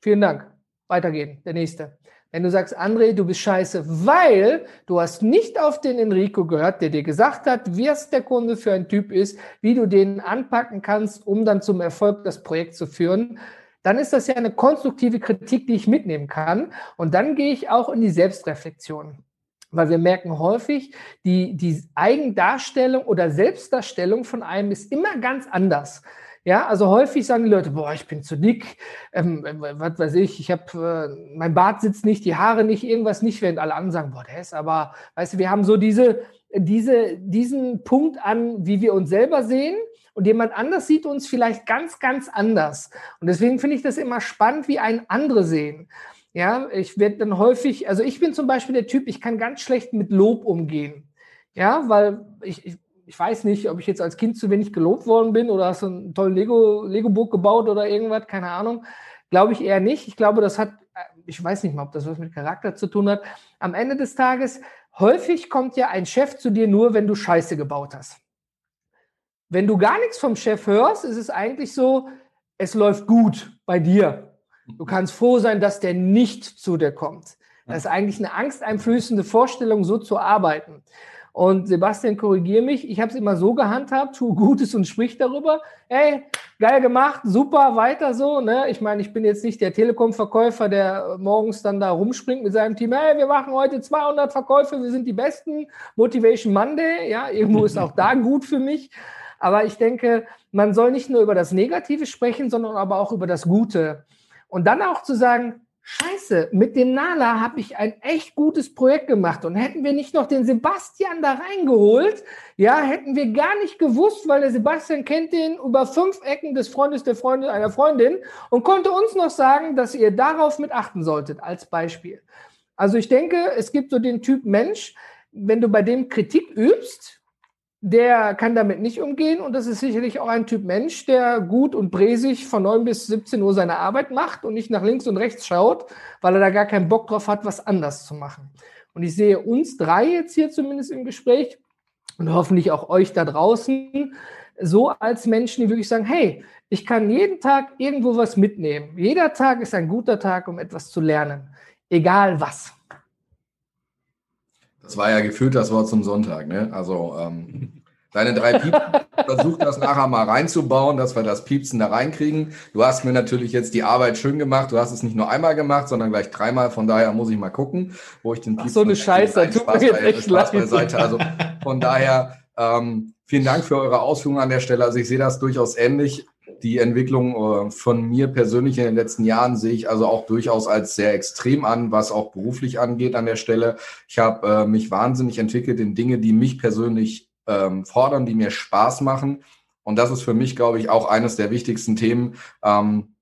[SPEAKER 3] vielen Dank, weitergehen, der nächste. Wenn du sagst, André, du bist scheiße, weil du hast nicht auf den Enrico gehört, der dir gesagt hat, wie es der Kunde für ein Typ ist, wie du den anpacken kannst, um dann zum Erfolg das Projekt zu führen, dann ist das ja eine konstruktive Kritik, die ich mitnehmen kann. Und dann gehe ich auch in die Selbstreflexion weil wir merken häufig, die, die Eigendarstellung oder Selbstdarstellung von einem ist immer ganz anders. Ja, also häufig sagen die Leute, boah, ich bin zu dick, ähm, was weiß ich, ich habe, äh, mein Bart sitzt nicht, die Haare nicht, irgendwas nicht, während alle anderen sagen, boah, der ist aber, weißt du, wir haben so diese, diese, diesen Punkt an, wie wir uns selber sehen und jemand anders sieht uns vielleicht ganz, ganz anders. Und deswegen finde ich das immer spannend, wie ein andere sehen. Ja, ich werde dann häufig, also ich bin zum Beispiel der Typ, ich kann ganz schlecht mit Lob umgehen. Ja, weil ich, ich, ich weiß nicht, ob ich jetzt als Kind zu wenig gelobt worden bin oder hast du einen tollen Lego, Lego-Burg gebaut oder irgendwas, keine Ahnung. Glaube ich eher nicht. Ich glaube, das hat, ich weiß nicht mal, ob das was mit Charakter zu tun hat. Am Ende des Tages, häufig kommt ja ein Chef zu dir nur, wenn du Scheiße gebaut hast. Wenn du gar nichts vom Chef hörst, ist es eigentlich so, es läuft gut bei dir. Du kannst froh sein, dass der nicht zu dir kommt. Das ist eigentlich eine angsteinflößende Vorstellung, so zu arbeiten. Und Sebastian, korrigiere mich, ich habe es immer so gehandhabt, tue Gutes und sprich darüber. Hey, geil gemacht, super, weiter so. Ne? Ich meine, ich bin jetzt nicht der Telekom-Verkäufer, der morgens dann da rumspringt mit seinem Team. Hey, wir machen heute 200 Verkäufe, wir sind die Besten. Motivation Monday, ja, irgendwo ist auch da gut für mich. Aber ich denke, man soll nicht nur über das Negative sprechen, sondern aber auch über das Gute. Und dann auch zu sagen, Scheiße, mit dem Nala habe ich ein echt gutes Projekt gemacht und hätten wir nicht noch den Sebastian da reingeholt, ja, hätten wir gar nicht gewusst, weil der Sebastian kennt den über fünf Ecken des Freundes der Freundin einer Freundin und konnte uns noch sagen, dass ihr darauf mit achten solltet als Beispiel. Also ich denke, es gibt so den Typ Mensch, wenn du bei dem Kritik übst, der kann damit nicht umgehen und das ist sicherlich auch ein Typ Mensch, der gut und bresig von 9 bis 17 Uhr seine Arbeit macht und nicht nach links und rechts schaut, weil er da gar keinen Bock drauf hat, was anders zu machen. Und ich sehe uns drei jetzt hier zumindest im Gespräch und hoffentlich auch euch da draußen so als Menschen, die wirklich sagen, hey, ich kann jeden Tag irgendwo was mitnehmen. Jeder Tag ist ein guter Tag, um etwas zu lernen. Egal was.
[SPEAKER 2] Das war ja gefühlt das Wort zum Sonntag, ne? Also ähm, deine drei Piepsen, versuch das nachher mal reinzubauen, dass wir das Piepsen da reinkriegen. Du hast mir natürlich jetzt die Arbeit schön gemacht. Du hast es nicht nur einmal gemacht, sondern gleich dreimal. Von daher muss ich mal gucken, wo ich den
[SPEAKER 3] Piepsen. Ach, so eine Scheiße, tut mir jetzt echt
[SPEAKER 2] Spaß beiseite. Also von daher ähm, vielen Dank für eure Ausführungen an der Stelle. Also ich sehe das durchaus ähnlich die Entwicklung äh, von mir persönlich in den letzten Jahren sehe ich also auch durchaus als sehr extrem an, was auch beruflich angeht an der Stelle. Ich habe äh, mich wahnsinnig entwickelt in Dinge, die mich persönlich ähm, fordern, die mir Spaß machen. Und das ist für mich, glaube ich, auch eines der wichtigsten Themen, ähm,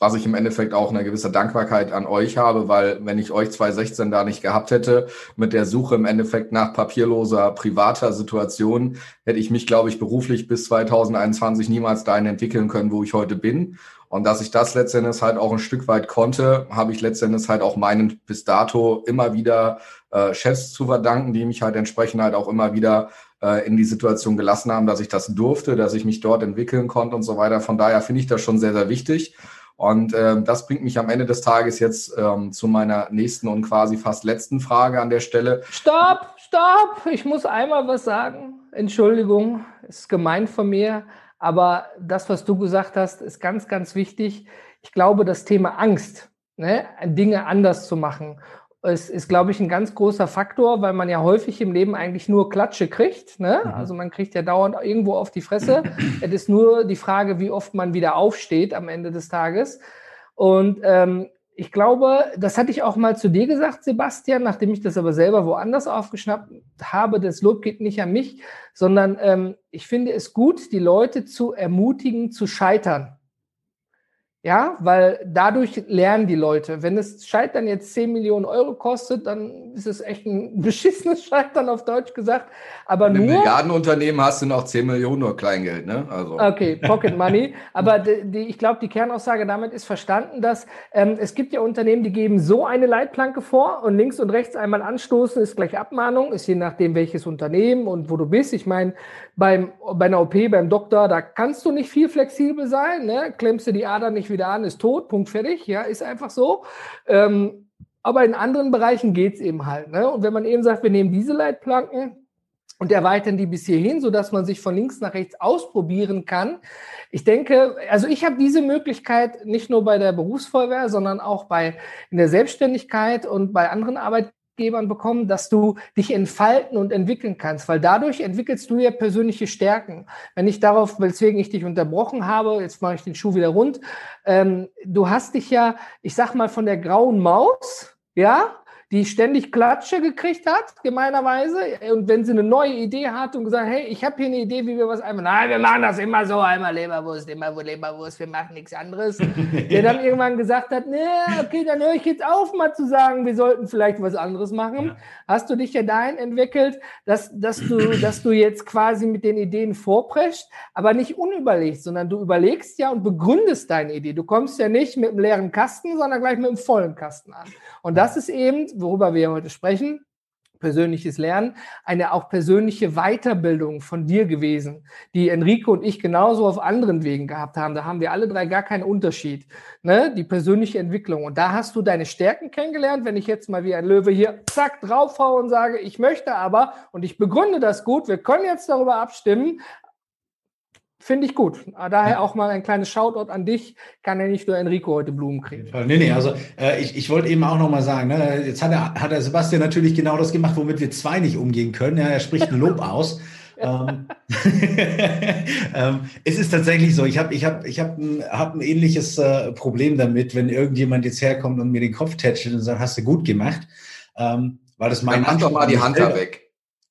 [SPEAKER 2] was ich im Endeffekt auch eine gewisse Dankbarkeit an euch habe, weil wenn ich euch 2016 da nicht gehabt hätte, mit der Suche im Endeffekt nach papierloser, privater Situation, hätte ich mich, glaube ich, beruflich bis 2021 niemals dahin entwickeln können, wo ich heute bin. Und dass ich das letztendlich halt auch ein Stück weit konnte, habe ich letztendlich halt auch meinen bis dato immer wieder äh, Chefs zu verdanken, die mich halt entsprechend halt auch immer wieder äh, in die Situation gelassen haben, dass ich das durfte, dass ich mich dort entwickeln konnte und so weiter. Von daher finde ich das schon sehr, sehr wichtig. Und ähm, das bringt mich am Ende des Tages jetzt ähm, zu meiner nächsten und quasi fast letzten Frage an der Stelle.
[SPEAKER 3] Stopp, stopp! Ich muss einmal was sagen. Entschuldigung, ist gemein von mir. Aber das, was du gesagt hast, ist ganz, ganz wichtig. Ich glaube, das Thema Angst, ne, Dinge anders zu machen es ist, glaube ich, ein ganz großer Faktor, weil man ja häufig im Leben eigentlich nur Klatsche kriegt. Ne? Mhm. Also man kriegt ja dauernd irgendwo auf die Fresse. es ist nur die Frage, wie oft man wieder aufsteht am Ende des Tages. Und ähm, ich glaube, das hatte ich auch mal zu dir gesagt, Sebastian, nachdem ich das aber selber woanders aufgeschnappt habe. Das Lob geht nicht an mich, sondern ähm, ich finde es gut, die Leute zu ermutigen, zu scheitern. Ja, weil dadurch lernen die Leute. Wenn das Scheitern jetzt 10 Millionen Euro kostet, dann ist es echt ein beschissenes Scheitern auf Deutsch gesagt. Aber In nur.
[SPEAKER 2] Milliardenunternehmen hast du noch 10 Millionen nur Kleingeld, ne?
[SPEAKER 3] Also. Okay, Pocket Money. Aber die, die, ich glaube, die Kernaussage damit ist verstanden, dass ähm, es gibt ja Unternehmen, die geben so eine Leitplanke vor und links und rechts einmal anstoßen ist gleich Abmahnung, ist je nachdem welches Unternehmen und wo du bist. Ich meine, beim, bei einer OP, beim Doktor, da kannst du nicht viel flexibel sein, ne? Klemmst du die Ader nicht wieder an, ist tot, Punkt fertig, ja, ist einfach so. Ähm, aber in anderen Bereichen geht's eben halt. Ne? Und wenn man eben sagt, wir nehmen diese Leitplanken und erweitern die bis hierhin, sodass man sich von links nach rechts ausprobieren kann. Ich denke, also ich habe diese Möglichkeit nicht nur bei der Berufsfeuerwehr, sondern auch bei in der Selbstständigkeit und bei anderen Arbeit Arbeitgebern bekommen, dass du dich entfalten und entwickeln kannst, weil dadurch entwickelst du ja persönliche Stärken. Wenn ich darauf, weswegen ich dich unterbrochen habe, jetzt mache ich den Schuh wieder rund, ähm, du hast dich ja, ich sag mal, von der grauen Maus, ja, die ständig Klatsche gekriegt hat, gemeinerweise. Und wenn sie eine neue Idee hat und gesagt, hey, ich habe hier eine Idee, wie wir was einmal, nein, wir machen das immer so, einmal Leberwurst, immer Leberwurst, wir machen nichts anderes. Der dann irgendwann gesagt hat, nee, okay, dann höre ich jetzt auf, mal zu sagen, wir sollten vielleicht was anderes machen. Ja. Hast du dich ja dahin entwickelt, dass, dass, du, dass du jetzt quasi mit den Ideen vorpreschst, aber nicht unüberlegt, sondern du überlegst ja und begründest deine Idee. Du kommst ja nicht mit einem leeren Kasten, sondern gleich mit einem vollen Kasten an. Und das ist eben, worüber wir heute sprechen, persönliches Lernen, eine auch persönliche Weiterbildung von dir gewesen, die Enrico und ich genauso auf anderen Wegen gehabt haben. Da haben wir alle drei gar keinen Unterschied. Ne? Die persönliche Entwicklung. Und da hast du deine Stärken kennengelernt. Wenn ich jetzt mal wie ein Löwe hier zack draufhaue und sage, ich möchte aber und ich begründe das gut, wir können jetzt darüber abstimmen, Finde ich gut. Daher auch mal ein kleines Shoutout an dich. Kann ja nicht nur Enrico heute Blumen kriegen.
[SPEAKER 1] Nee, nee, also äh, ich, ich wollte eben auch noch mal sagen, ne, jetzt hat er, hat der Sebastian natürlich genau das gemacht, womit wir zwei nicht umgehen können. Ja, er spricht ein Lob aus. ähm, ähm, es ist tatsächlich so, ich habe ich hab, ich hab ein, hab ein ähnliches äh, Problem damit, wenn irgendjemand jetzt herkommt und mir den Kopf tätschelt und sagt, hast du gut gemacht. Ähm, weil das mein
[SPEAKER 2] Dann mach doch mal die Hand da weg.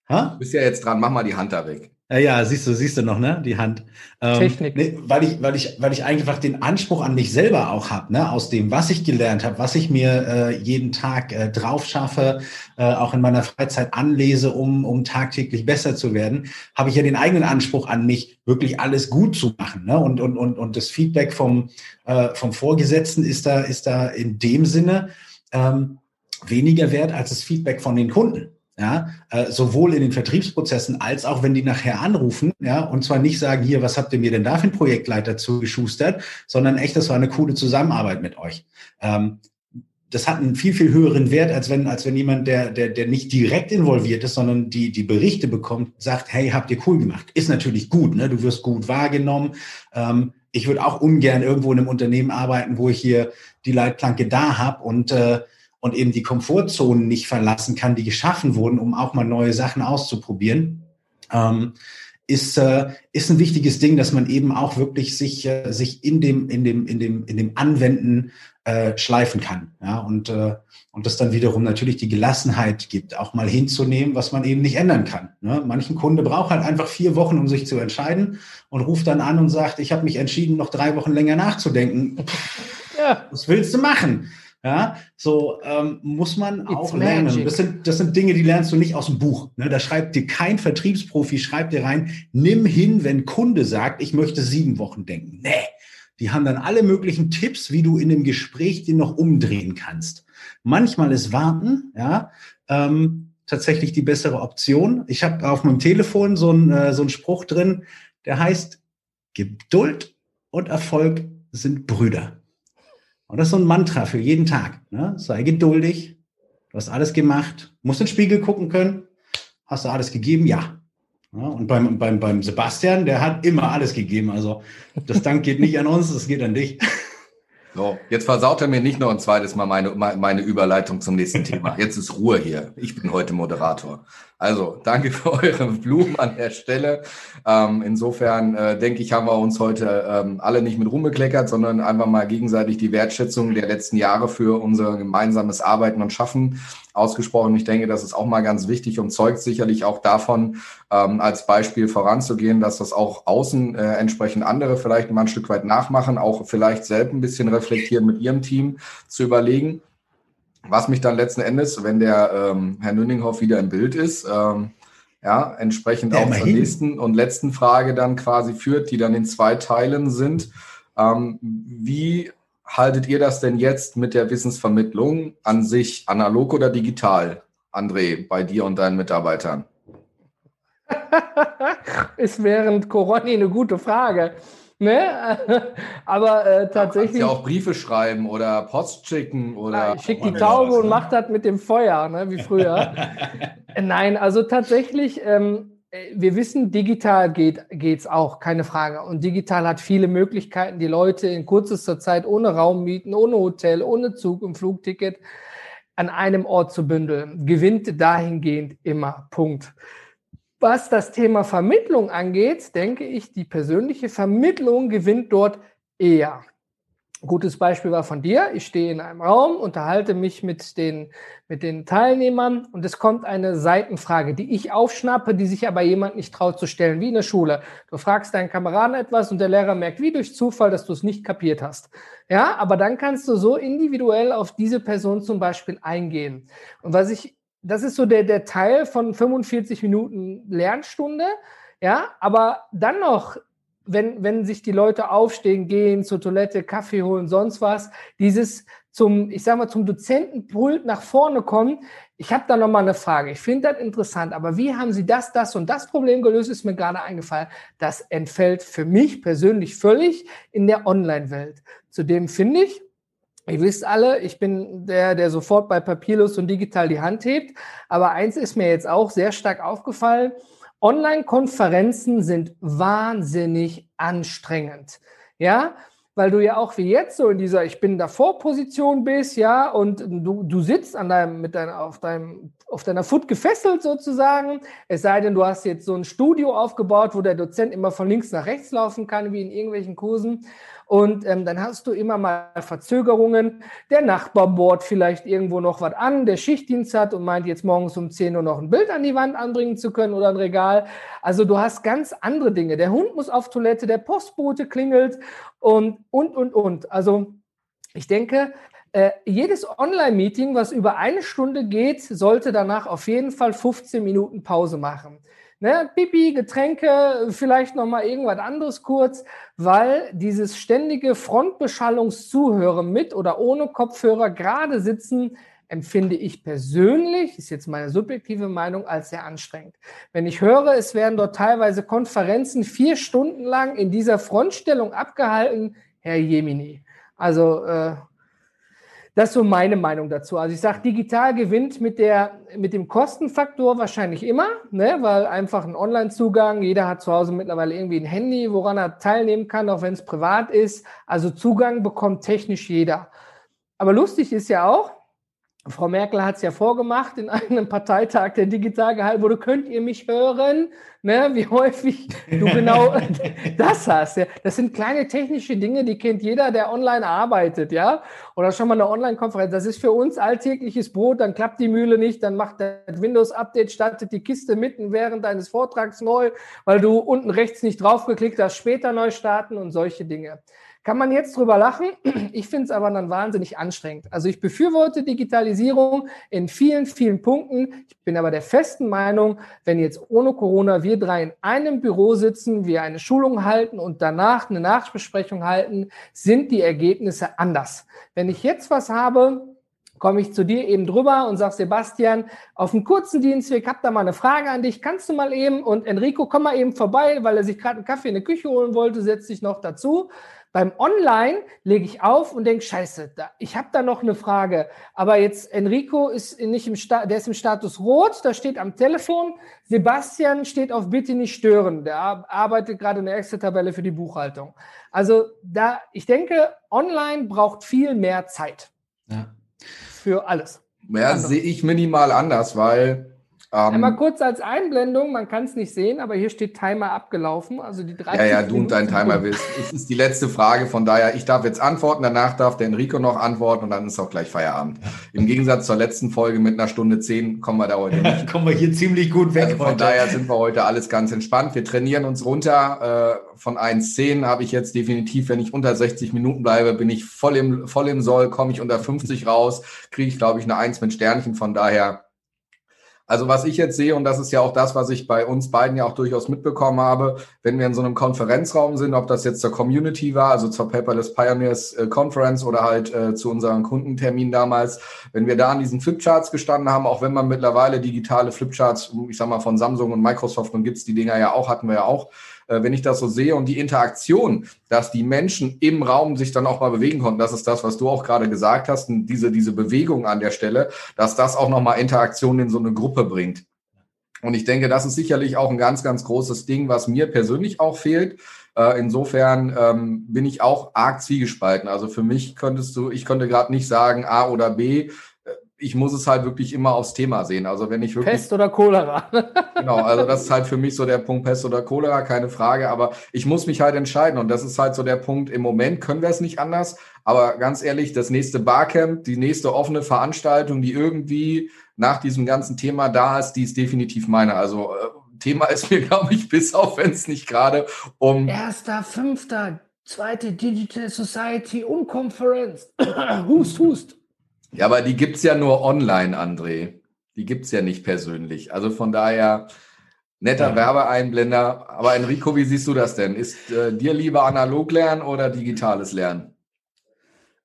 [SPEAKER 2] Ha? Du bist ja jetzt dran, mach mal die Hand da weg.
[SPEAKER 1] Ja, ja, siehst du, siehst du noch, ne? Die Hand.
[SPEAKER 3] Ähm, Technik.
[SPEAKER 1] Ne, weil ich, weil ich, weil ich einfach den Anspruch an mich selber auch habe, ne? Aus dem, was ich gelernt habe, was ich mir äh, jeden Tag äh, drauf schaffe, äh, auch in meiner Freizeit anlese, um, um tagtäglich besser zu werden, habe ich ja den eigenen Anspruch an mich, wirklich alles gut zu machen. Ne? Und, und, und, und das Feedback vom, äh, vom Vorgesetzten ist da, ist da in dem Sinne ähm, weniger wert als das Feedback von den Kunden ja, äh, sowohl in den Vertriebsprozessen als auch wenn die nachher anrufen, ja, und zwar nicht sagen, hier, was habt ihr mir denn da für ein Projektleiter zugeschustert, sondern echt, das war eine coole Zusammenarbeit mit euch. Ähm, das hat einen viel, viel höheren Wert, als wenn, als wenn jemand, der, der, der nicht direkt involviert ist, sondern die, die Berichte bekommt, sagt, hey, habt ihr cool gemacht. Ist natürlich gut, ne? Du wirst gut wahrgenommen. Ähm, ich würde auch ungern irgendwo in einem Unternehmen arbeiten, wo ich hier die Leitplanke da habe und äh, und eben die Komfortzonen nicht verlassen kann, die geschaffen wurden, um auch mal neue Sachen auszuprobieren, ähm, ist, äh, ist ein wichtiges Ding, dass man eben auch wirklich sich, äh, sich in dem, in dem, in dem, in dem Anwenden äh, schleifen kann. Ja, und, äh, und das dann wiederum natürlich die Gelassenheit gibt, auch mal hinzunehmen, was man eben nicht ändern kann. Ne? Manchen Kunde braucht halt einfach vier Wochen, um sich zu entscheiden und ruft dann an und sagt, ich habe mich entschieden, noch drei Wochen länger nachzudenken. Was willst du machen? Ja, so ähm, muss man It's auch lernen. Das sind, das sind Dinge, die lernst du nicht aus dem Buch. Ne? Da schreibt dir kein Vertriebsprofi, schreibt dir rein, nimm hin, wenn Kunde sagt, ich möchte sieben Wochen denken. Nee. Die haben dann alle möglichen Tipps, wie du in dem Gespräch den noch umdrehen kannst. Manchmal ist Warten, ja, ähm, tatsächlich die bessere Option. Ich habe auf meinem Telefon so einen äh, so einen Spruch drin, der heißt, Geduld und Erfolg sind Brüder. Und das ist so ein Mantra für jeden Tag. Ne? Sei geduldig. Du hast alles gemacht. Musst in den Spiegel gucken können. Hast du alles gegeben? Ja. ja und beim, beim, beim Sebastian, der hat immer alles gegeben. Also das Dank geht nicht an uns, das geht an dich.
[SPEAKER 2] So, jetzt versaut er mir nicht noch ein zweites Mal meine, meine Überleitung zum nächsten Thema. Jetzt ist Ruhe hier. Ich bin heute Moderator. Also, danke für eure Blumen an der Stelle. Ähm, insofern äh, denke ich, haben wir uns heute ähm, alle nicht mit rumbekleckert, sondern einfach mal gegenseitig die Wertschätzung der letzten Jahre für unser gemeinsames Arbeiten und Schaffen ausgesprochen. Ich denke, das ist auch mal ganz wichtig und zeugt sicherlich auch davon, ähm, als Beispiel voranzugehen, dass das auch außen äh, entsprechend andere vielleicht mal ein Stück weit nachmachen, auch vielleicht selbst ein bisschen reflektieren mit ihrem Team zu überlegen. Was mich dann letzten Endes, wenn der ähm, Herr Nüninghoff wieder im Bild ist, ähm, ja, entsprechend ja, auch zur nächsten und letzten Frage dann quasi führt, die dann in zwei Teilen sind. Ähm, wie haltet ihr das denn jetzt mit der Wissensvermittlung an sich, analog oder digital, André, bei dir und deinen Mitarbeitern?
[SPEAKER 3] ist während Corona eine gute Frage. Ne? Aber äh, tatsächlich.
[SPEAKER 2] Ja, auch Briefe schreiben oder Post schicken oder.
[SPEAKER 3] ich schicke die Taube und mache das mit dem Feuer, ne? wie früher. Nein, also tatsächlich. Ähm, äh, wir wissen, digital geht es auch, keine Frage. Und digital hat viele Möglichkeiten, die Leute in kürzester Zeit ohne Raummieten, ohne Hotel, ohne Zug und Flugticket an einem Ort zu bündeln. Gewinnt dahingehend immer. Punkt. Was das Thema Vermittlung angeht, denke ich, die persönliche Vermittlung gewinnt dort eher. Gutes Beispiel war von dir. Ich stehe in einem Raum, unterhalte mich mit den, mit den Teilnehmern und es kommt eine Seitenfrage, die ich aufschnappe, die sich aber jemand nicht traut zu stellen, wie in der Schule. Du fragst deinen Kameraden etwas und der Lehrer merkt wie durch Zufall, dass du es nicht kapiert hast. Ja, aber dann kannst du so individuell auf diese Person zum Beispiel eingehen. Und was ich, das ist so der, der Teil von 45 Minuten Lernstunde. Ja, aber dann noch wenn, wenn sich die Leute aufstehen, gehen, zur Toilette, Kaffee holen, sonst was, dieses zum, ich sag mal, zum Dozentenpult nach vorne kommen. Ich habe da nochmal eine Frage. Ich finde das interessant, aber wie haben Sie das, das und das Problem gelöst, ist mir gerade eingefallen. Das entfällt für mich persönlich völlig in der Online-Welt. Zudem finde ich, Ihr wisst alle, ich bin der, der sofort bei papierlos und digital die Hand hebt. Aber eins ist mir jetzt auch sehr stark aufgefallen. Online-Konferenzen sind wahnsinnig anstrengend. Ja, weil du ja auch wie jetzt so in dieser Ich bin davor Position bist, ja, und du, du sitzt an deinem, mit deinem, auf deinem, auf deiner Foot gefesselt sozusagen. Es sei denn, du hast jetzt so ein Studio aufgebaut, wo der Dozent immer von links nach rechts laufen kann, wie in irgendwelchen Kursen. Und ähm, dann hast du immer mal Verzögerungen. Der Nachbar bohrt vielleicht irgendwo noch was an, der Schichtdienst hat und meint jetzt morgens um 10 Uhr noch ein Bild an die Wand anbringen zu können oder ein Regal. Also du hast ganz andere Dinge. Der Hund muss auf Toilette, der Postbote klingelt und, und, und, und. Also ich denke, äh, jedes Online-Meeting, was über eine Stunde geht, sollte danach auf jeden Fall 15 Minuten Pause machen. Ne, Pipi, Getränke, vielleicht noch mal irgendwas anderes kurz, weil dieses ständige Frontbeschallungszuhören mit oder ohne Kopfhörer gerade sitzen, empfinde ich persönlich, ist jetzt meine subjektive Meinung, als sehr anstrengend. Wenn ich höre, es werden dort teilweise Konferenzen vier Stunden lang in dieser Frontstellung abgehalten, Herr Jemini. Also äh, das ist so meine Meinung dazu. Also ich sage, digital gewinnt mit, der, mit dem Kostenfaktor wahrscheinlich immer, ne? weil einfach ein Online-Zugang, jeder hat zu Hause mittlerweile irgendwie ein Handy, woran er teilnehmen kann, auch wenn es privat ist. Also Zugang bekommt technisch jeder. Aber lustig ist ja auch, Frau Merkel hat es ja vorgemacht in einem Parteitag, der digital gehalten wurde. Könnt ihr mich hören? Ne, wie häufig du genau das hast. Ja. Das sind kleine technische Dinge, die kennt jeder, der online arbeitet, ja. Oder schon mal eine Online-Konferenz. Das ist für uns alltägliches Brot. Dann klappt die Mühle nicht, dann macht das Windows-Update, startet die Kiste mitten während deines Vortrags neu, weil du unten rechts nicht draufgeklickt hast, später neu starten und solche Dinge. Kann man jetzt drüber lachen? Ich finde es aber dann wahnsinnig anstrengend. Also ich befürworte Digitalisierung in vielen, vielen Punkten. Ich bin aber der festen Meinung, wenn jetzt ohne Corona wir drei in einem Büro sitzen, wir eine Schulung halten und danach eine Nachbesprechung halten, sind die Ergebnisse anders. Wenn ich jetzt was habe, komme ich zu dir eben drüber und sage, Sebastian, auf einem kurzen Dienstweg, hab da mal eine Frage an dich, kannst du mal eben, und Enrico, komm mal eben vorbei, weil er sich gerade einen Kaffee in der Küche holen wollte, setzt sich noch dazu. Beim Online lege ich auf und denke, scheiße, da, ich habe da noch eine Frage. Aber jetzt Enrico ist nicht im Sta der ist im Status Rot, da steht am Telefon. Sebastian steht auf Bitte nicht stören. Der arbeitet gerade eine Excel-Tabelle für die Buchhaltung. Also da, ich denke, Online braucht viel mehr Zeit. Ja für alles.
[SPEAKER 2] Ja, sehe ich minimal anders, weil
[SPEAKER 3] ähm, Einmal kurz als Einblendung, man kann es nicht sehen, aber hier steht Timer abgelaufen, also die
[SPEAKER 2] 30 Ja, ja, du und dein Timer willst. Es ist die letzte Frage, von daher, ich darf jetzt antworten, danach darf der Enrico noch antworten und dann ist auch gleich Feierabend. Im Gegensatz zur letzten Folge mit einer Stunde zehn kommen wir da heute
[SPEAKER 1] nicht. kommen wir hier ziemlich gut weg
[SPEAKER 2] also von heute. daher sind wir heute alles ganz entspannt. Wir trainieren uns runter. Äh, von 1,10 habe ich jetzt definitiv, wenn ich unter 60 Minuten bleibe, bin ich voll im, voll im Soll, komme ich unter 50 raus, kriege ich, glaube ich, eine 1 mit Sternchen. Von daher also was ich jetzt sehe, und das ist ja auch das, was ich bei uns beiden ja auch durchaus mitbekommen habe, wenn wir in so einem Konferenzraum sind, ob das jetzt zur Community war, also zur Paperless Pioneers äh, Conference oder halt äh, zu unserem Kundentermin damals, wenn wir da an diesen Flipcharts gestanden haben, auch wenn man mittlerweile digitale Flipcharts, ich sag mal von Samsung und Microsoft und gibt's die Dinger ja auch, hatten wir ja auch, wenn ich das so sehe und die Interaktion, dass die Menschen im Raum sich dann auch mal bewegen konnten, das ist das, was du auch gerade gesagt hast, diese, diese Bewegung an der Stelle, dass das auch nochmal Interaktion in so eine Gruppe bringt. Und ich denke, das ist sicherlich auch ein ganz, ganz großes Ding, was mir persönlich auch fehlt. Äh, insofern ähm, bin ich auch arg zwiegespalten. Also für mich könntest du, ich könnte gerade nicht sagen A oder B ich muss es halt wirklich immer aufs Thema sehen. Also wenn ich wirklich.
[SPEAKER 3] Pest oder Cholera.
[SPEAKER 2] genau, also das ist halt für mich so der Punkt Pest oder Cholera, keine Frage. Aber ich muss mich halt entscheiden. Und das ist halt so der Punkt, im Moment können wir es nicht anders. Aber ganz ehrlich, das nächste Barcamp, die nächste offene Veranstaltung, die irgendwie nach diesem ganzen Thema da ist, die ist definitiv meine. Also äh, Thema ist mir, glaube ich, bis auf, wenn es nicht gerade um.
[SPEAKER 3] Erster, fünfter, zweite Digital Society und Konferenz. hust, hust.
[SPEAKER 2] Ja, aber die gibt's ja nur online, André. Die gibt's ja nicht persönlich. Also von daher netter ja. Werbeeinblender. Aber Enrico, wie siehst du das denn? Ist äh, dir lieber analog lernen oder digitales Lernen?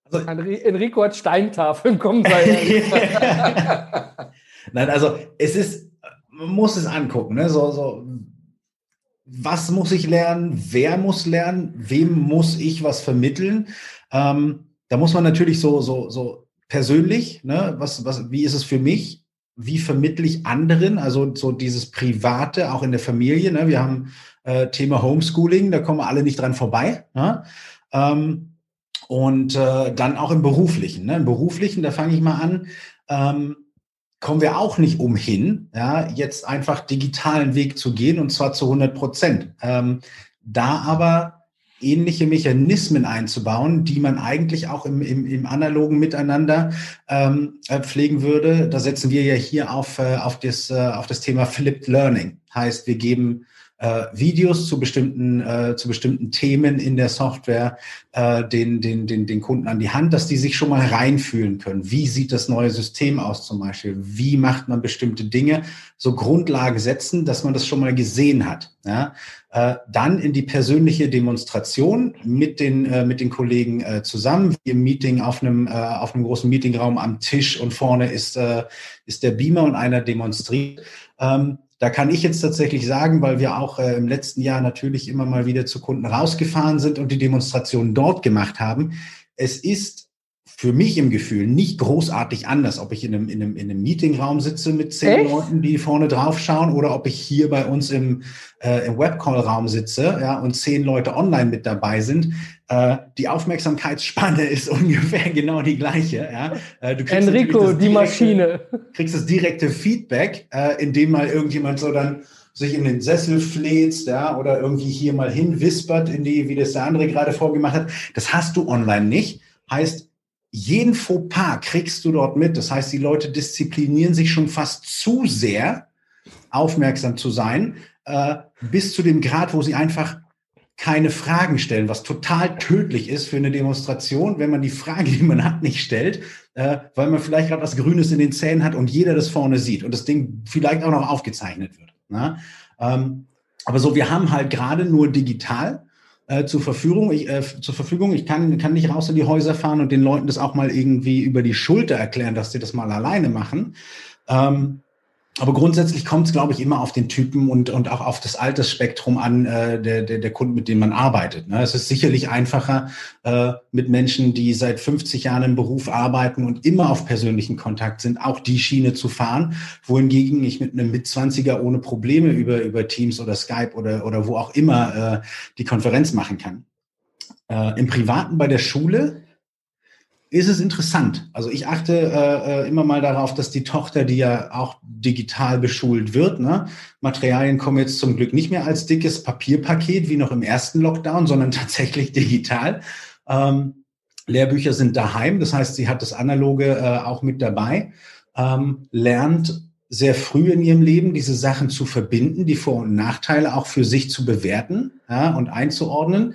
[SPEAKER 3] Also, Enrico hat Steintafeln, kommen
[SPEAKER 1] Nein, also es ist, man muss es angucken, ne? So, so, was muss ich lernen? Wer muss lernen? Wem muss ich was vermitteln? Ähm, da muss man natürlich so, so, so persönlich, ne? was, was, wie ist es für mich? Wie vermittle ich anderen? Also so dieses Private, auch in der Familie. Ne? Wir haben äh, Thema Homeschooling, da kommen alle nicht dran vorbei. Ne? Ähm, und äh, dann auch im Beruflichen. Ne? Im Beruflichen, da fange ich mal an, ähm, kommen wir auch nicht umhin, ja, jetzt einfach digitalen Weg zu gehen und zwar zu 100 Prozent. Ähm, da aber ähnliche Mechanismen einzubauen, die man eigentlich auch im, im, im analogen Miteinander ähm, äh, pflegen würde. Da setzen wir ja hier auf, äh, auf, das, äh, auf das Thema Flipped Learning. Heißt, wir geben äh, Videos zu bestimmten, äh, zu bestimmten Themen in der Software äh, den, den, den, den Kunden an die Hand, dass die sich schon mal reinfühlen können. Wie sieht das neue System aus zum Beispiel? Wie macht man bestimmte Dinge? So Grundlage setzen, dass man das schon mal gesehen hat. Ja? Äh, dann in die persönliche Demonstration mit den, äh, mit den Kollegen äh, zusammen, im Meeting auf einem, äh, auf einem großen Meetingraum am Tisch und vorne ist, äh, ist der Beamer und einer demonstriert. Ähm, da kann ich jetzt tatsächlich sagen, weil wir auch äh, im letzten Jahr natürlich immer mal wieder zu Kunden rausgefahren sind und die Demonstrationen dort gemacht haben. Es ist für mich im Gefühl nicht großartig anders, ob ich in einem, in einem, in einem Meetingraum sitze mit zehn Echt? Leuten, die vorne drauf schauen, oder ob ich hier bei uns im, äh, im Webcall-Raum sitze ja, und zehn Leute online mit dabei sind. Äh, die Aufmerksamkeitsspanne ist ungefähr genau die gleiche. Ja.
[SPEAKER 3] Äh, du Enrico, die direkte, Maschine.
[SPEAKER 1] kriegst das direkte Feedback, äh, indem mal irgendjemand so dann sich in den Sessel fläzt, ja, oder irgendwie hier mal hinwispert in die, wie das der andere gerade vorgemacht hat. Das hast du online nicht. Heißt, jeden Fauxpas kriegst du dort mit. Das heißt, die Leute disziplinieren sich schon fast zu sehr, aufmerksam zu sein, äh, bis zu dem Grad, wo sie einfach keine Fragen stellen, was total tödlich ist für eine Demonstration, wenn man die Frage, die man hat, nicht stellt, äh, weil man vielleicht gerade was Grünes in den Zähnen hat und jeder das vorne sieht und das Ding vielleicht auch noch aufgezeichnet wird. Ne? Ähm, aber so, wir haben halt gerade nur digital äh, zur Verfügung. Ich, äh, zur Verfügung. Ich kann, kann nicht raus in die Häuser fahren und den Leuten das auch mal irgendwie über die Schulter erklären, dass sie das mal alleine machen. Ähm, aber grundsätzlich kommt es, glaube ich, immer auf den Typen und, und auch auf das Altersspektrum an äh, der, der, der Kunden, mit denen man arbeitet. Ne? Es ist sicherlich einfacher, äh, mit Menschen, die seit 50 Jahren im Beruf arbeiten und immer auf persönlichen Kontakt sind, auch die Schiene zu fahren, wohingegen ich mit einem Mitzwanziger ohne Probleme über, über Teams oder Skype oder, oder wo auch immer äh, die Konferenz machen kann. Äh, Im Privaten bei der Schule ist es interessant. Also ich achte äh, äh, immer mal darauf, dass die Tochter, die ja auch digital beschult wird, ne, Materialien kommen jetzt zum Glück nicht mehr als dickes Papierpaket wie noch im ersten Lockdown, sondern tatsächlich digital. Ähm, Lehrbücher sind daheim, das heißt, sie hat das Analoge äh, auch mit dabei, ähm, lernt sehr früh in ihrem Leben diese Sachen zu verbinden, die Vor- und Nachteile auch für sich zu bewerten ja, und einzuordnen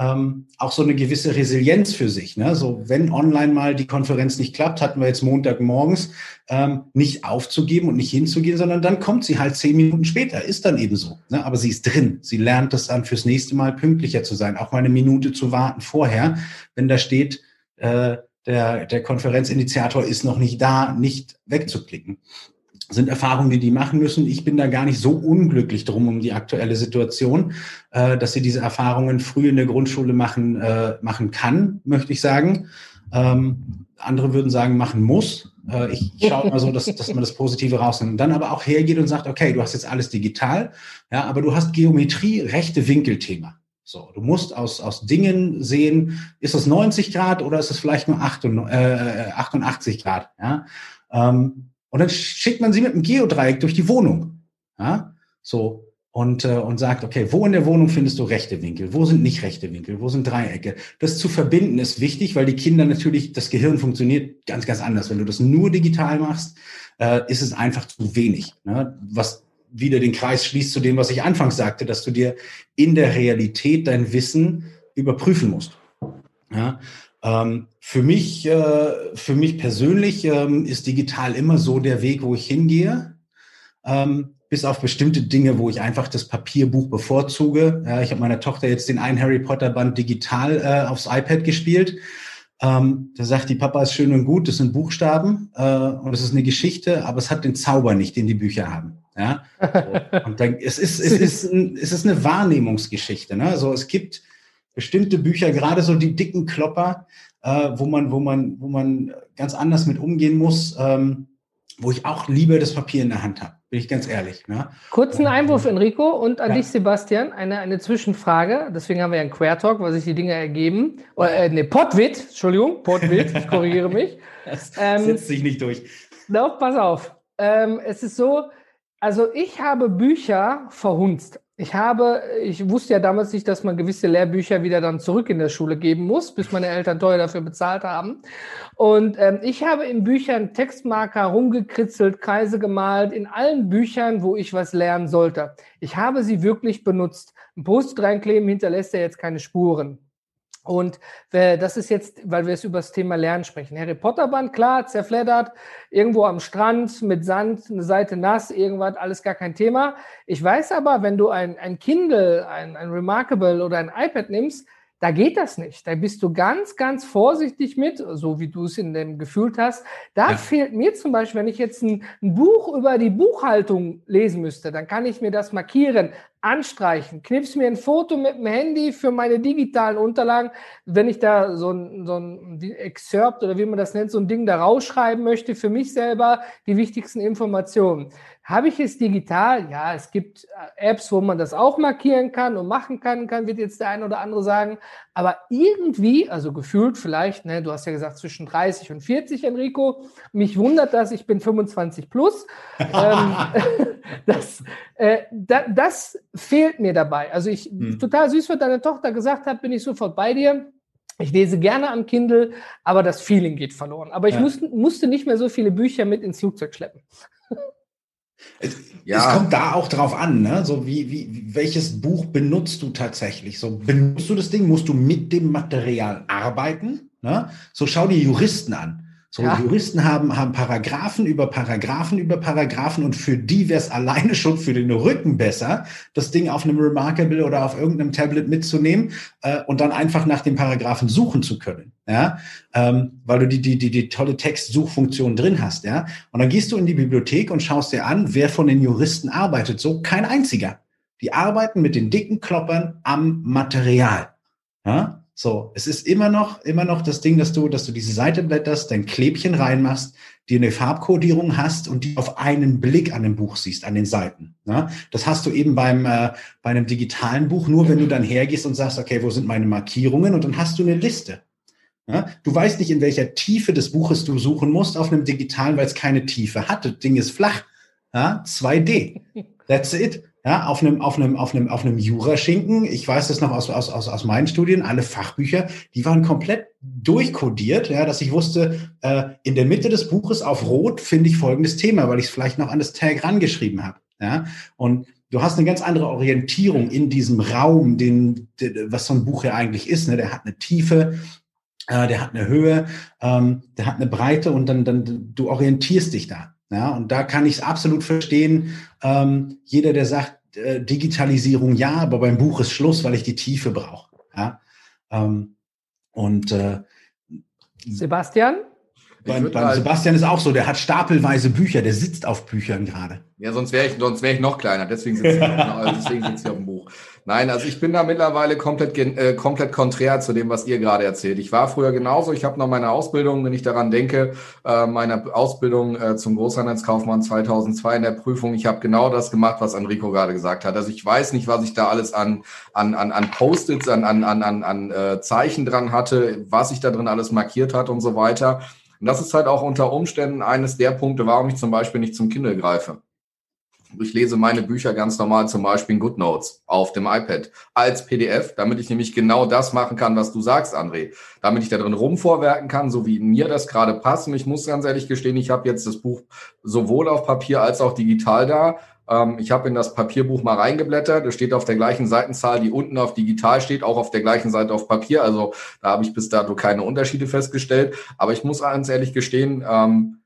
[SPEAKER 1] ähm, auch so eine gewisse Resilienz für sich. Ne? So, wenn online mal die Konferenz nicht klappt, hatten wir jetzt Montagmorgens, ähm, nicht aufzugeben und nicht hinzugehen, sondern dann kommt sie halt zehn Minuten später, ist dann eben so. Ne? Aber sie ist drin. Sie lernt das dann fürs nächste Mal pünktlicher zu sein, auch mal eine Minute zu warten vorher, wenn da steht, äh, der, der Konferenzinitiator ist noch nicht da, nicht wegzuklicken sind Erfahrungen, die die machen müssen. Ich bin da gar nicht so unglücklich drum um die aktuelle Situation, äh, dass sie diese Erfahrungen früh in der Grundschule machen, äh, machen kann, möchte ich sagen. Ähm, andere würden sagen, machen muss. Äh, ich schaue mal so, dass, dass man das Positive rausnimmt. Und dann aber auch hergeht und sagt, okay, du hast jetzt alles digital, ja, aber du hast Geometrie, rechte Winkelthema. So, du musst aus, aus Dingen sehen, ist es 90 Grad oder ist es vielleicht nur 88 äh, Grad, ja. Ähm, und dann schickt man sie mit einem Geodreieck durch die Wohnung. Ja? So. Und, äh, und sagt, okay, wo in der Wohnung findest du rechte Winkel? Wo sind nicht rechte Winkel? Wo sind Dreiecke? Das zu verbinden ist wichtig, weil die Kinder natürlich, das Gehirn funktioniert ganz, ganz anders. Wenn du das nur digital machst, äh, ist es einfach zu wenig. Ne? Was wieder den Kreis schließt zu dem, was ich anfangs sagte, dass du dir in der Realität dein Wissen überprüfen musst. Ja? Ähm, für mich, äh, für mich persönlich ähm, ist digital immer so der Weg, wo ich hingehe. Ähm, bis auf bestimmte Dinge, wo ich einfach das Papierbuch bevorzuge. Ja, ich habe meiner Tochter jetzt den einen Harry Potter Band digital äh, aufs iPad gespielt. Ähm, da sagt die Papa ist schön und gut, das sind Buchstaben äh, und es ist eine Geschichte, aber es hat den Zauber nicht, den die Bücher haben. Ja, so. und dann, es ist es ist es ist eine Wahrnehmungsgeschichte. Ne? Also es gibt bestimmte Bücher, gerade so die dicken Klopper, äh, wo man, wo man, wo man ganz anders mit umgehen muss, ähm, wo ich auch lieber das Papier in der Hand habe, bin ich ganz ehrlich. Ne?
[SPEAKER 3] Kurzen Einwurf, Enrico, und an ja. dich, Sebastian, eine, eine Zwischenfrage. Deswegen haben wir ja einen Quer-Talk, weil sich die Dinge ergeben. Oder, äh, ne, Potwit, Entschuldigung, Potwit, ich korrigiere mich.
[SPEAKER 1] Das ähm, setzt sich nicht durch.
[SPEAKER 3] No, pass auf. Ähm, es ist so, also ich habe Bücher verhunzt. Ich habe, ich wusste ja damals nicht, dass man gewisse Lehrbücher wieder dann zurück in der Schule geben muss, bis meine Eltern teuer dafür bezahlt haben. Und ähm, ich habe in Büchern Textmarker rumgekritzelt, Kreise gemalt, in allen Büchern, wo ich was lernen sollte. Ich habe sie wirklich benutzt. Ein Post reinkleben hinterlässt ja jetzt keine Spuren. Und äh, das ist jetzt, weil wir es über das Thema Lernen sprechen. Harry Potter Band, klar, zerfleddert, irgendwo am Strand mit Sand, eine Seite nass, irgendwas, alles gar kein Thema. Ich weiß aber, wenn du ein, ein Kindle, ein, ein Remarkable oder ein iPad nimmst, da geht das nicht. Da bist du ganz, ganz vorsichtig mit, so wie du es in dem gefühlt hast. Da ja. fehlt mir zum Beispiel, wenn ich jetzt ein, ein, Buch über die Buchhaltung lesen müsste, dann kann ich mir das markieren, anstreichen, knips mir ein Foto mit dem Handy für meine digitalen Unterlagen. Wenn ich da so ein, so ein Excerpt oder wie man das nennt, so ein Ding da rausschreiben möchte, für mich selber die wichtigsten Informationen. Habe ich es digital? Ja, es gibt äh, Apps, wo man das auch markieren kann und machen kann, kann wird jetzt der eine oder andere sagen. Aber irgendwie, also gefühlt vielleicht, ne, du hast ja gesagt zwischen 30 und 40, Enrico, mich wundert das, ich bin 25 plus. ähm, das, äh, da, das fehlt mir dabei. Also ich, hm. total süß, was deine Tochter gesagt hat, bin ich sofort bei dir. Ich lese gerne am Kindle, aber das Feeling geht verloren. Aber ich ja. musste, musste nicht mehr so viele Bücher mit ins Flugzeug schleppen.
[SPEAKER 1] Ja. Es kommt da auch drauf an, ne? So wie, wie, welches Buch benutzt du tatsächlich? So benutzt du das Ding? Musst du mit dem Material arbeiten? Ne? So schau dir Juristen an. So, ja. Juristen haben, haben Paragraphen über Paragraphen über Paragraphen und für die wäre es alleine schon für den Rücken besser, das Ding auf einem Remarkable oder auf irgendeinem Tablet mitzunehmen äh, und dann einfach nach den Paragraphen suchen zu können. Ja, ähm, weil du die, die, die, die tolle Textsuchfunktion drin hast, ja. Und dann gehst du in die Bibliothek und schaust dir an, wer von den Juristen arbeitet. So kein einziger. Die arbeiten mit den dicken Kloppern am Material. Ja? So, es ist immer noch, immer noch das Ding, dass du, dass du diese Seite blätterst, dein Klebchen reinmachst, dir eine Farbkodierung hast und die auf einen Blick an dem Buch siehst, an den Seiten. Ja? Das hast du eben beim, äh, bei einem digitalen Buch nur, wenn du dann hergehst und sagst, okay, wo sind meine Markierungen? Und dann hast du eine Liste. Ja? Du weißt nicht, in welcher Tiefe des Buches du suchen musst auf einem digitalen, weil es keine Tiefe hat. Das Ding ist flach. Ja? 2D. That's it. Ja, auf einem, auf einem, auf einem, auf einem Juraschinken. Ich weiß das noch aus, aus, aus, aus meinen Studien. Alle Fachbücher, die waren komplett durchkodiert, ja, dass ich wusste, äh, in der Mitte des Buches auf Rot finde ich folgendes Thema, weil ich es vielleicht noch an das Tag rangeschrieben habe. Ja, und du hast eine ganz andere Orientierung in diesem Raum, den, den was so ein Buch ja eigentlich ist. Ne? Der hat eine Tiefe, äh, der hat eine Höhe, ähm, der hat eine Breite und dann, dann du orientierst dich da. Ja, und da kann ich es absolut verstehen. Ähm, jeder, der sagt, äh, Digitalisierung ja, aber beim Buch ist Schluss, weil ich die Tiefe brauche. Ja? Ähm, und äh,
[SPEAKER 3] Sebastian?
[SPEAKER 1] Beim, beim Sebastian ist auch so, der hat stapelweise Bücher, der sitzt auf Büchern gerade.
[SPEAKER 2] Ja, sonst wäre ich, sonst wäre ich noch kleiner, deswegen sitze ich, auf, deswegen sitze ich auf dem Buch. Nein, also ich bin da mittlerweile komplett, äh, komplett konträr zu dem, was ihr gerade erzählt. Ich war früher genauso. Ich habe noch meine Ausbildung, wenn ich daran denke, äh, meine Ausbildung äh, zum Großhandelskaufmann 2002 in der Prüfung. Ich habe genau das gemacht, was Enrico gerade gesagt hat. Also ich weiß nicht, was ich da alles an, an, an, an Post-its, an, an, an, an, äh, Zeichen dran hatte, was ich da drin alles markiert hat und so weiter. Und das ist halt auch unter Umständen eines der Punkte, warum ich zum Beispiel nicht zum Kindle greife. Ich lese meine Bücher ganz normal, zum Beispiel in GoodNotes auf dem iPad als PDF, damit ich nämlich genau das machen kann, was du sagst, André. Damit ich da drin rumvorwerken kann, so wie mir das gerade passt. Und ich muss ganz ehrlich gestehen, ich habe jetzt das Buch sowohl auf Papier als auch digital da. Ähm, ich habe in das Papierbuch mal reingeblättert. Es steht auf der gleichen Seitenzahl, die unten auf digital steht, auch auf der gleichen Seite auf Papier. Also da habe ich bis dato keine Unterschiede festgestellt. Aber ich muss ganz ehrlich gestehen, ähm,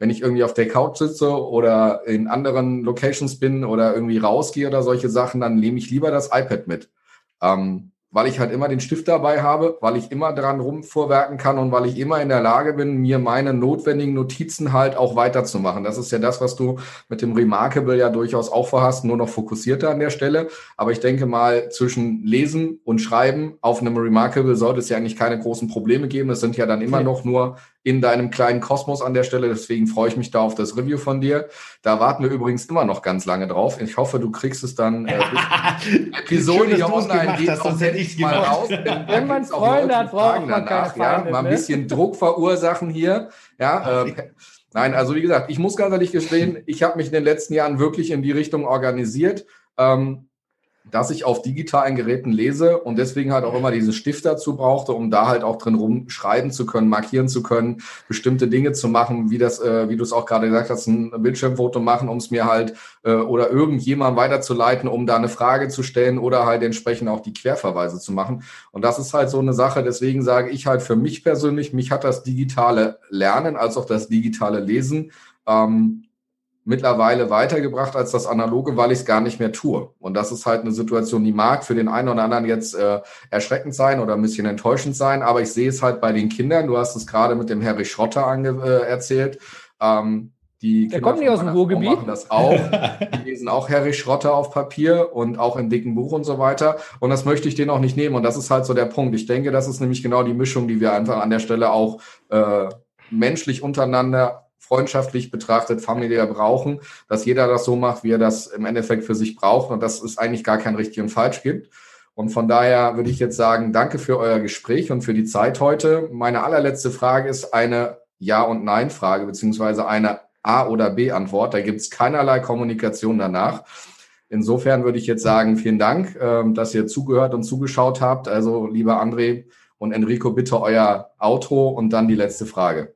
[SPEAKER 2] wenn ich irgendwie auf der Couch sitze oder in anderen Locations bin oder irgendwie rausgehe oder solche Sachen, dann nehme ich lieber das iPad mit. Ähm, weil ich halt immer den Stift dabei habe, weil ich immer dran rumvorwerken kann und weil ich immer in der Lage bin, mir meine notwendigen Notizen halt auch weiterzumachen. Das ist ja das, was du mit dem Remarkable ja durchaus auch vorhast, nur noch fokussierter an der Stelle. Aber ich denke mal, zwischen Lesen und Schreiben auf einem Remarkable sollte es ja eigentlich keine großen Probleme geben. Es sind ja dann immer okay. noch nur in deinem kleinen Kosmos an der Stelle. Deswegen freue ich mich da auf das Review von dir. Da warten wir übrigens immer noch ganz lange drauf. Ich hoffe, du kriegst es dann äh, Episode hier online geht hast, sonst hätte ich mal raus.
[SPEAKER 3] Wenn man Freunde hat, braucht man
[SPEAKER 2] danach, keine Feinde, ja, mal ein bisschen Druck verursachen hier. Ja, äh, Nein, also wie gesagt, ich muss ganz ehrlich gestehen, ich habe mich in den letzten Jahren wirklich in die Richtung organisiert. Ähm, dass ich auf digitalen Geräten lese und deswegen halt auch immer diesen Stift dazu brauchte, um da halt auch drin rumschreiben zu können, markieren zu können, bestimmte Dinge zu machen, wie das, äh, wie du es auch gerade gesagt hast, ein Bildschirmfoto machen, um es mir halt äh, oder irgendjemand weiterzuleiten, um da eine Frage zu stellen oder halt entsprechend auch die Querverweise zu machen. Und das ist halt so eine Sache, deswegen sage ich halt für mich persönlich, mich hat das digitale Lernen als auch das digitale Lesen ähm, mittlerweile weitergebracht als das Analoge, weil ich es gar nicht mehr tue. Und das ist halt eine Situation, die mag für den einen oder anderen jetzt äh, erschreckend sein oder ein bisschen enttäuschend sein, aber ich sehe es halt bei den Kindern. Du hast es gerade mit dem Harry Schrotter ange äh, erzählt. Ähm, die
[SPEAKER 3] Der kommt nicht aus dem Ruhrgebiet.
[SPEAKER 2] machen das auch. Die lesen auch Harry Schrotter auf Papier und auch im dicken Buch und so weiter. Und das möchte ich denen auch nicht nehmen. Und das ist halt so der Punkt. Ich denke, das ist nämlich genau die Mischung, die wir einfach an der Stelle auch äh, menschlich untereinander freundschaftlich betrachtet, familiär brauchen, dass jeder das so macht, wie er das im Endeffekt für sich braucht und dass es eigentlich gar kein richtig und falsch gibt. Und von daher würde ich jetzt sagen, danke für euer Gespräch und für die Zeit heute. Meine allerletzte Frage ist eine Ja- und Nein-Frage, beziehungsweise eine A- oder B-Antwort. Da gibt es keinerlei Kommunikation danach. Insofern würde ich jetzt sagen, vielen Dank, ähm, dass ihr zugehört und zugeschaut habt. Also, lieber André und Enrico, bitte euer Outro und dann die letzte Frage.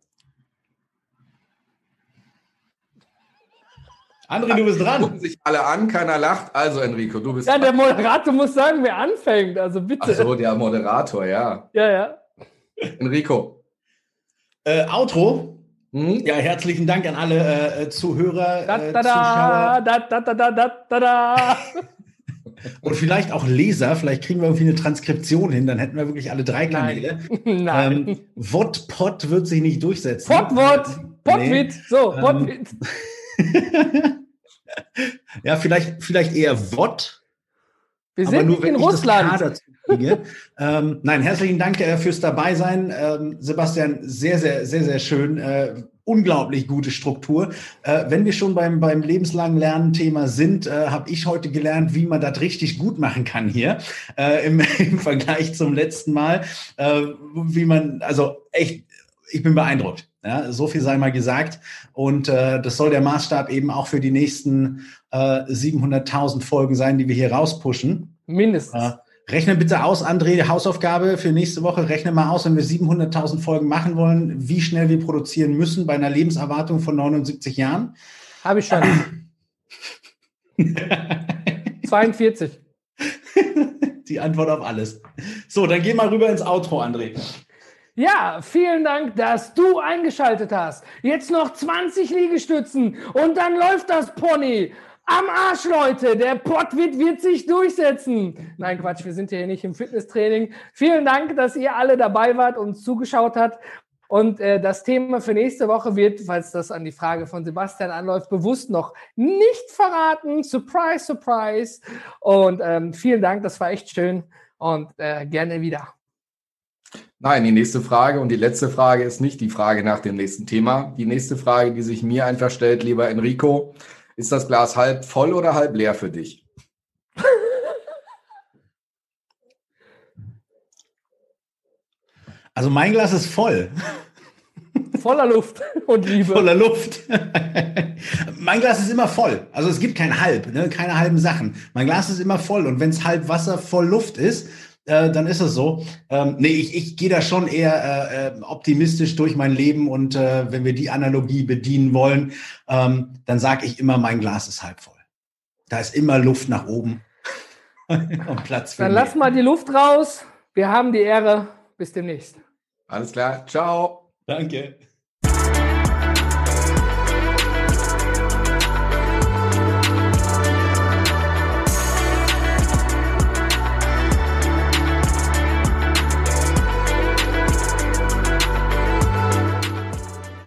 [SPEAKER 1] André, du bist dran.
[SPEAKER 2] Gucken sich alle an, keiner lacht. Also, Enrico, du bist
[SPEAKER 3] Ja, der
[SPEAKER 2] dran.
[SPEAKER 3] Moderator muss sagen, wer anfängt. Also bitte.
[SPEAKER 2] Ach so, der Moderator, ja.
[SPEAKER 3] Ja, ja.
[SPEAKER 2] Enrico.
[SPEAKER 1] Äh, Outro.
[SPEAKER 2] Hm?
[SPEAKER 1] Ja, herzlichen Dank an alle äh, Zuhörer,
[SPEAKER 3] Da,
[SPEAKER 1] äh,
[SPEAKER 3] da, da,
[SPEAKER 1] Zuschauer
[SPEAKER 3] da, da, da, da, da, da, da.
[SPEAKER 1] und vielleicht auch Leser. Vielleicht kriegen wir irgendwie eine Transkription hin, dann hätten wir wirklich alle drei Kanäle.
[SPEAKER 3] Nein.
[SPEAKER 1] Ähm, Wot-Pot wird sich nicht durchsetzen.
[SPEAKER 3] Potwort. Potwit. So,
[SPEAKER 1] Ähm,
[SPEAKER 3] Potwit.
[SPEAKER 1] Ja, vielleicht, vielleicht eher Wot.
[SPEAKER 3] Wir
[SPEAKER 1] aber
[SPEAKER 3] sind
[SPEAKER 1] nur
[SPEAKER 3] in Russland.
[SPEAKER 1] ähm, nein, herzlichen Dank äh, fürs Dabeisein. Ähm, Sebastian, sehr, sehr, sehr, sehr schön. Äh, unglaublich gute Struktur. Äh, wenn wir schon beim, beim lebenslangen Lernen-Thema sind, äh, habe ich heute gelernt, wie man das richtig gut machen kann hier äh, im, im Vergleich zum letzten Mal. Äh, wie man, also echt, ich bin beeindruckt. Ja, so viel sei mal gesagt. Und äh, das soll der Maßstab eben auch für die nächsten äh, 700.000 Folgen sein, die wir hier rauspushen.
[SPEAKER 3] Mindestens.
[SPEAKER 1] Äh, rechne bitte aus, André, Hausaufgabe für nächste Woche. Rechne mal aus, wenn wir 700.000 Folgen machen wollen, wie schnell wir produzieren müssen bei einer Lebenserwartung von 79 Jahren.
[SPEAKER 3] Habe ich schon. 42.
[SPEAKER 1] Die Antwort auf alles. So, dann geh mal rüber ins Outro, André.
[SPEAKER 3] Ja, vielen Dank, dass du eingeschaltet hast. Jetzt noch 20 Liegestützen und dann läuft das Pony. Am Arsch, Leute. Der Pottwit wird sich durchsetzen. Nein, Quatsch, wir sind hier nicht im Fitnesstraining. Vielen Dank, dass ihr alle dabei wart und zugeschaut habt. Und äh, das Thema für nächste Woche wird, falls das an die Frage von Sebastian anläuft, bewusst noch nicht verraten. Surprise, surprise. Und ähm, vielen Dank, das war echt schön und äh, gerne wieder.
[SPEAKER 2] Nein, die nächste Frage und die letzte Frage ist nicht die Frage nach dem nächsten Thema. Die nächste Frage, die sich mir einfach stellt, lieber Enrico, ist das Glas halb voll oder halb leer für dich?
[SPEAKER 1] Also mein Glas ist voll.
[SPEAKER 3] Voller Luft und Liebe.
[SPEAKER 1] Voller Luft. mein Glas ist immer voll. Also es gibt kein Halb, ne? keine halben Sachen. Mein Glas ist immer voll. Und wenn es halb Wasser voll Luft ist, äh, dann ist es so. Ähm, nee, ich, ich gehe da schon eher äh, äh, optimistisch durch mein Leben. Und äh, wenn wir die Analogie bedienen wollen, ähm, dann sage ich immer, mein Glas ist halb voll. Da ist immer Luft nach oben. und Platz für
[SPEAKER 3] Dann
[SPEAKER 1] mehr.
[SPEAKER 3] lass mal die Luft raus. Wir haben die Ehre. Bis demnächst.
[SPEAKER 2] Alles klar, ciao.
[SPEAKER 1] Danke.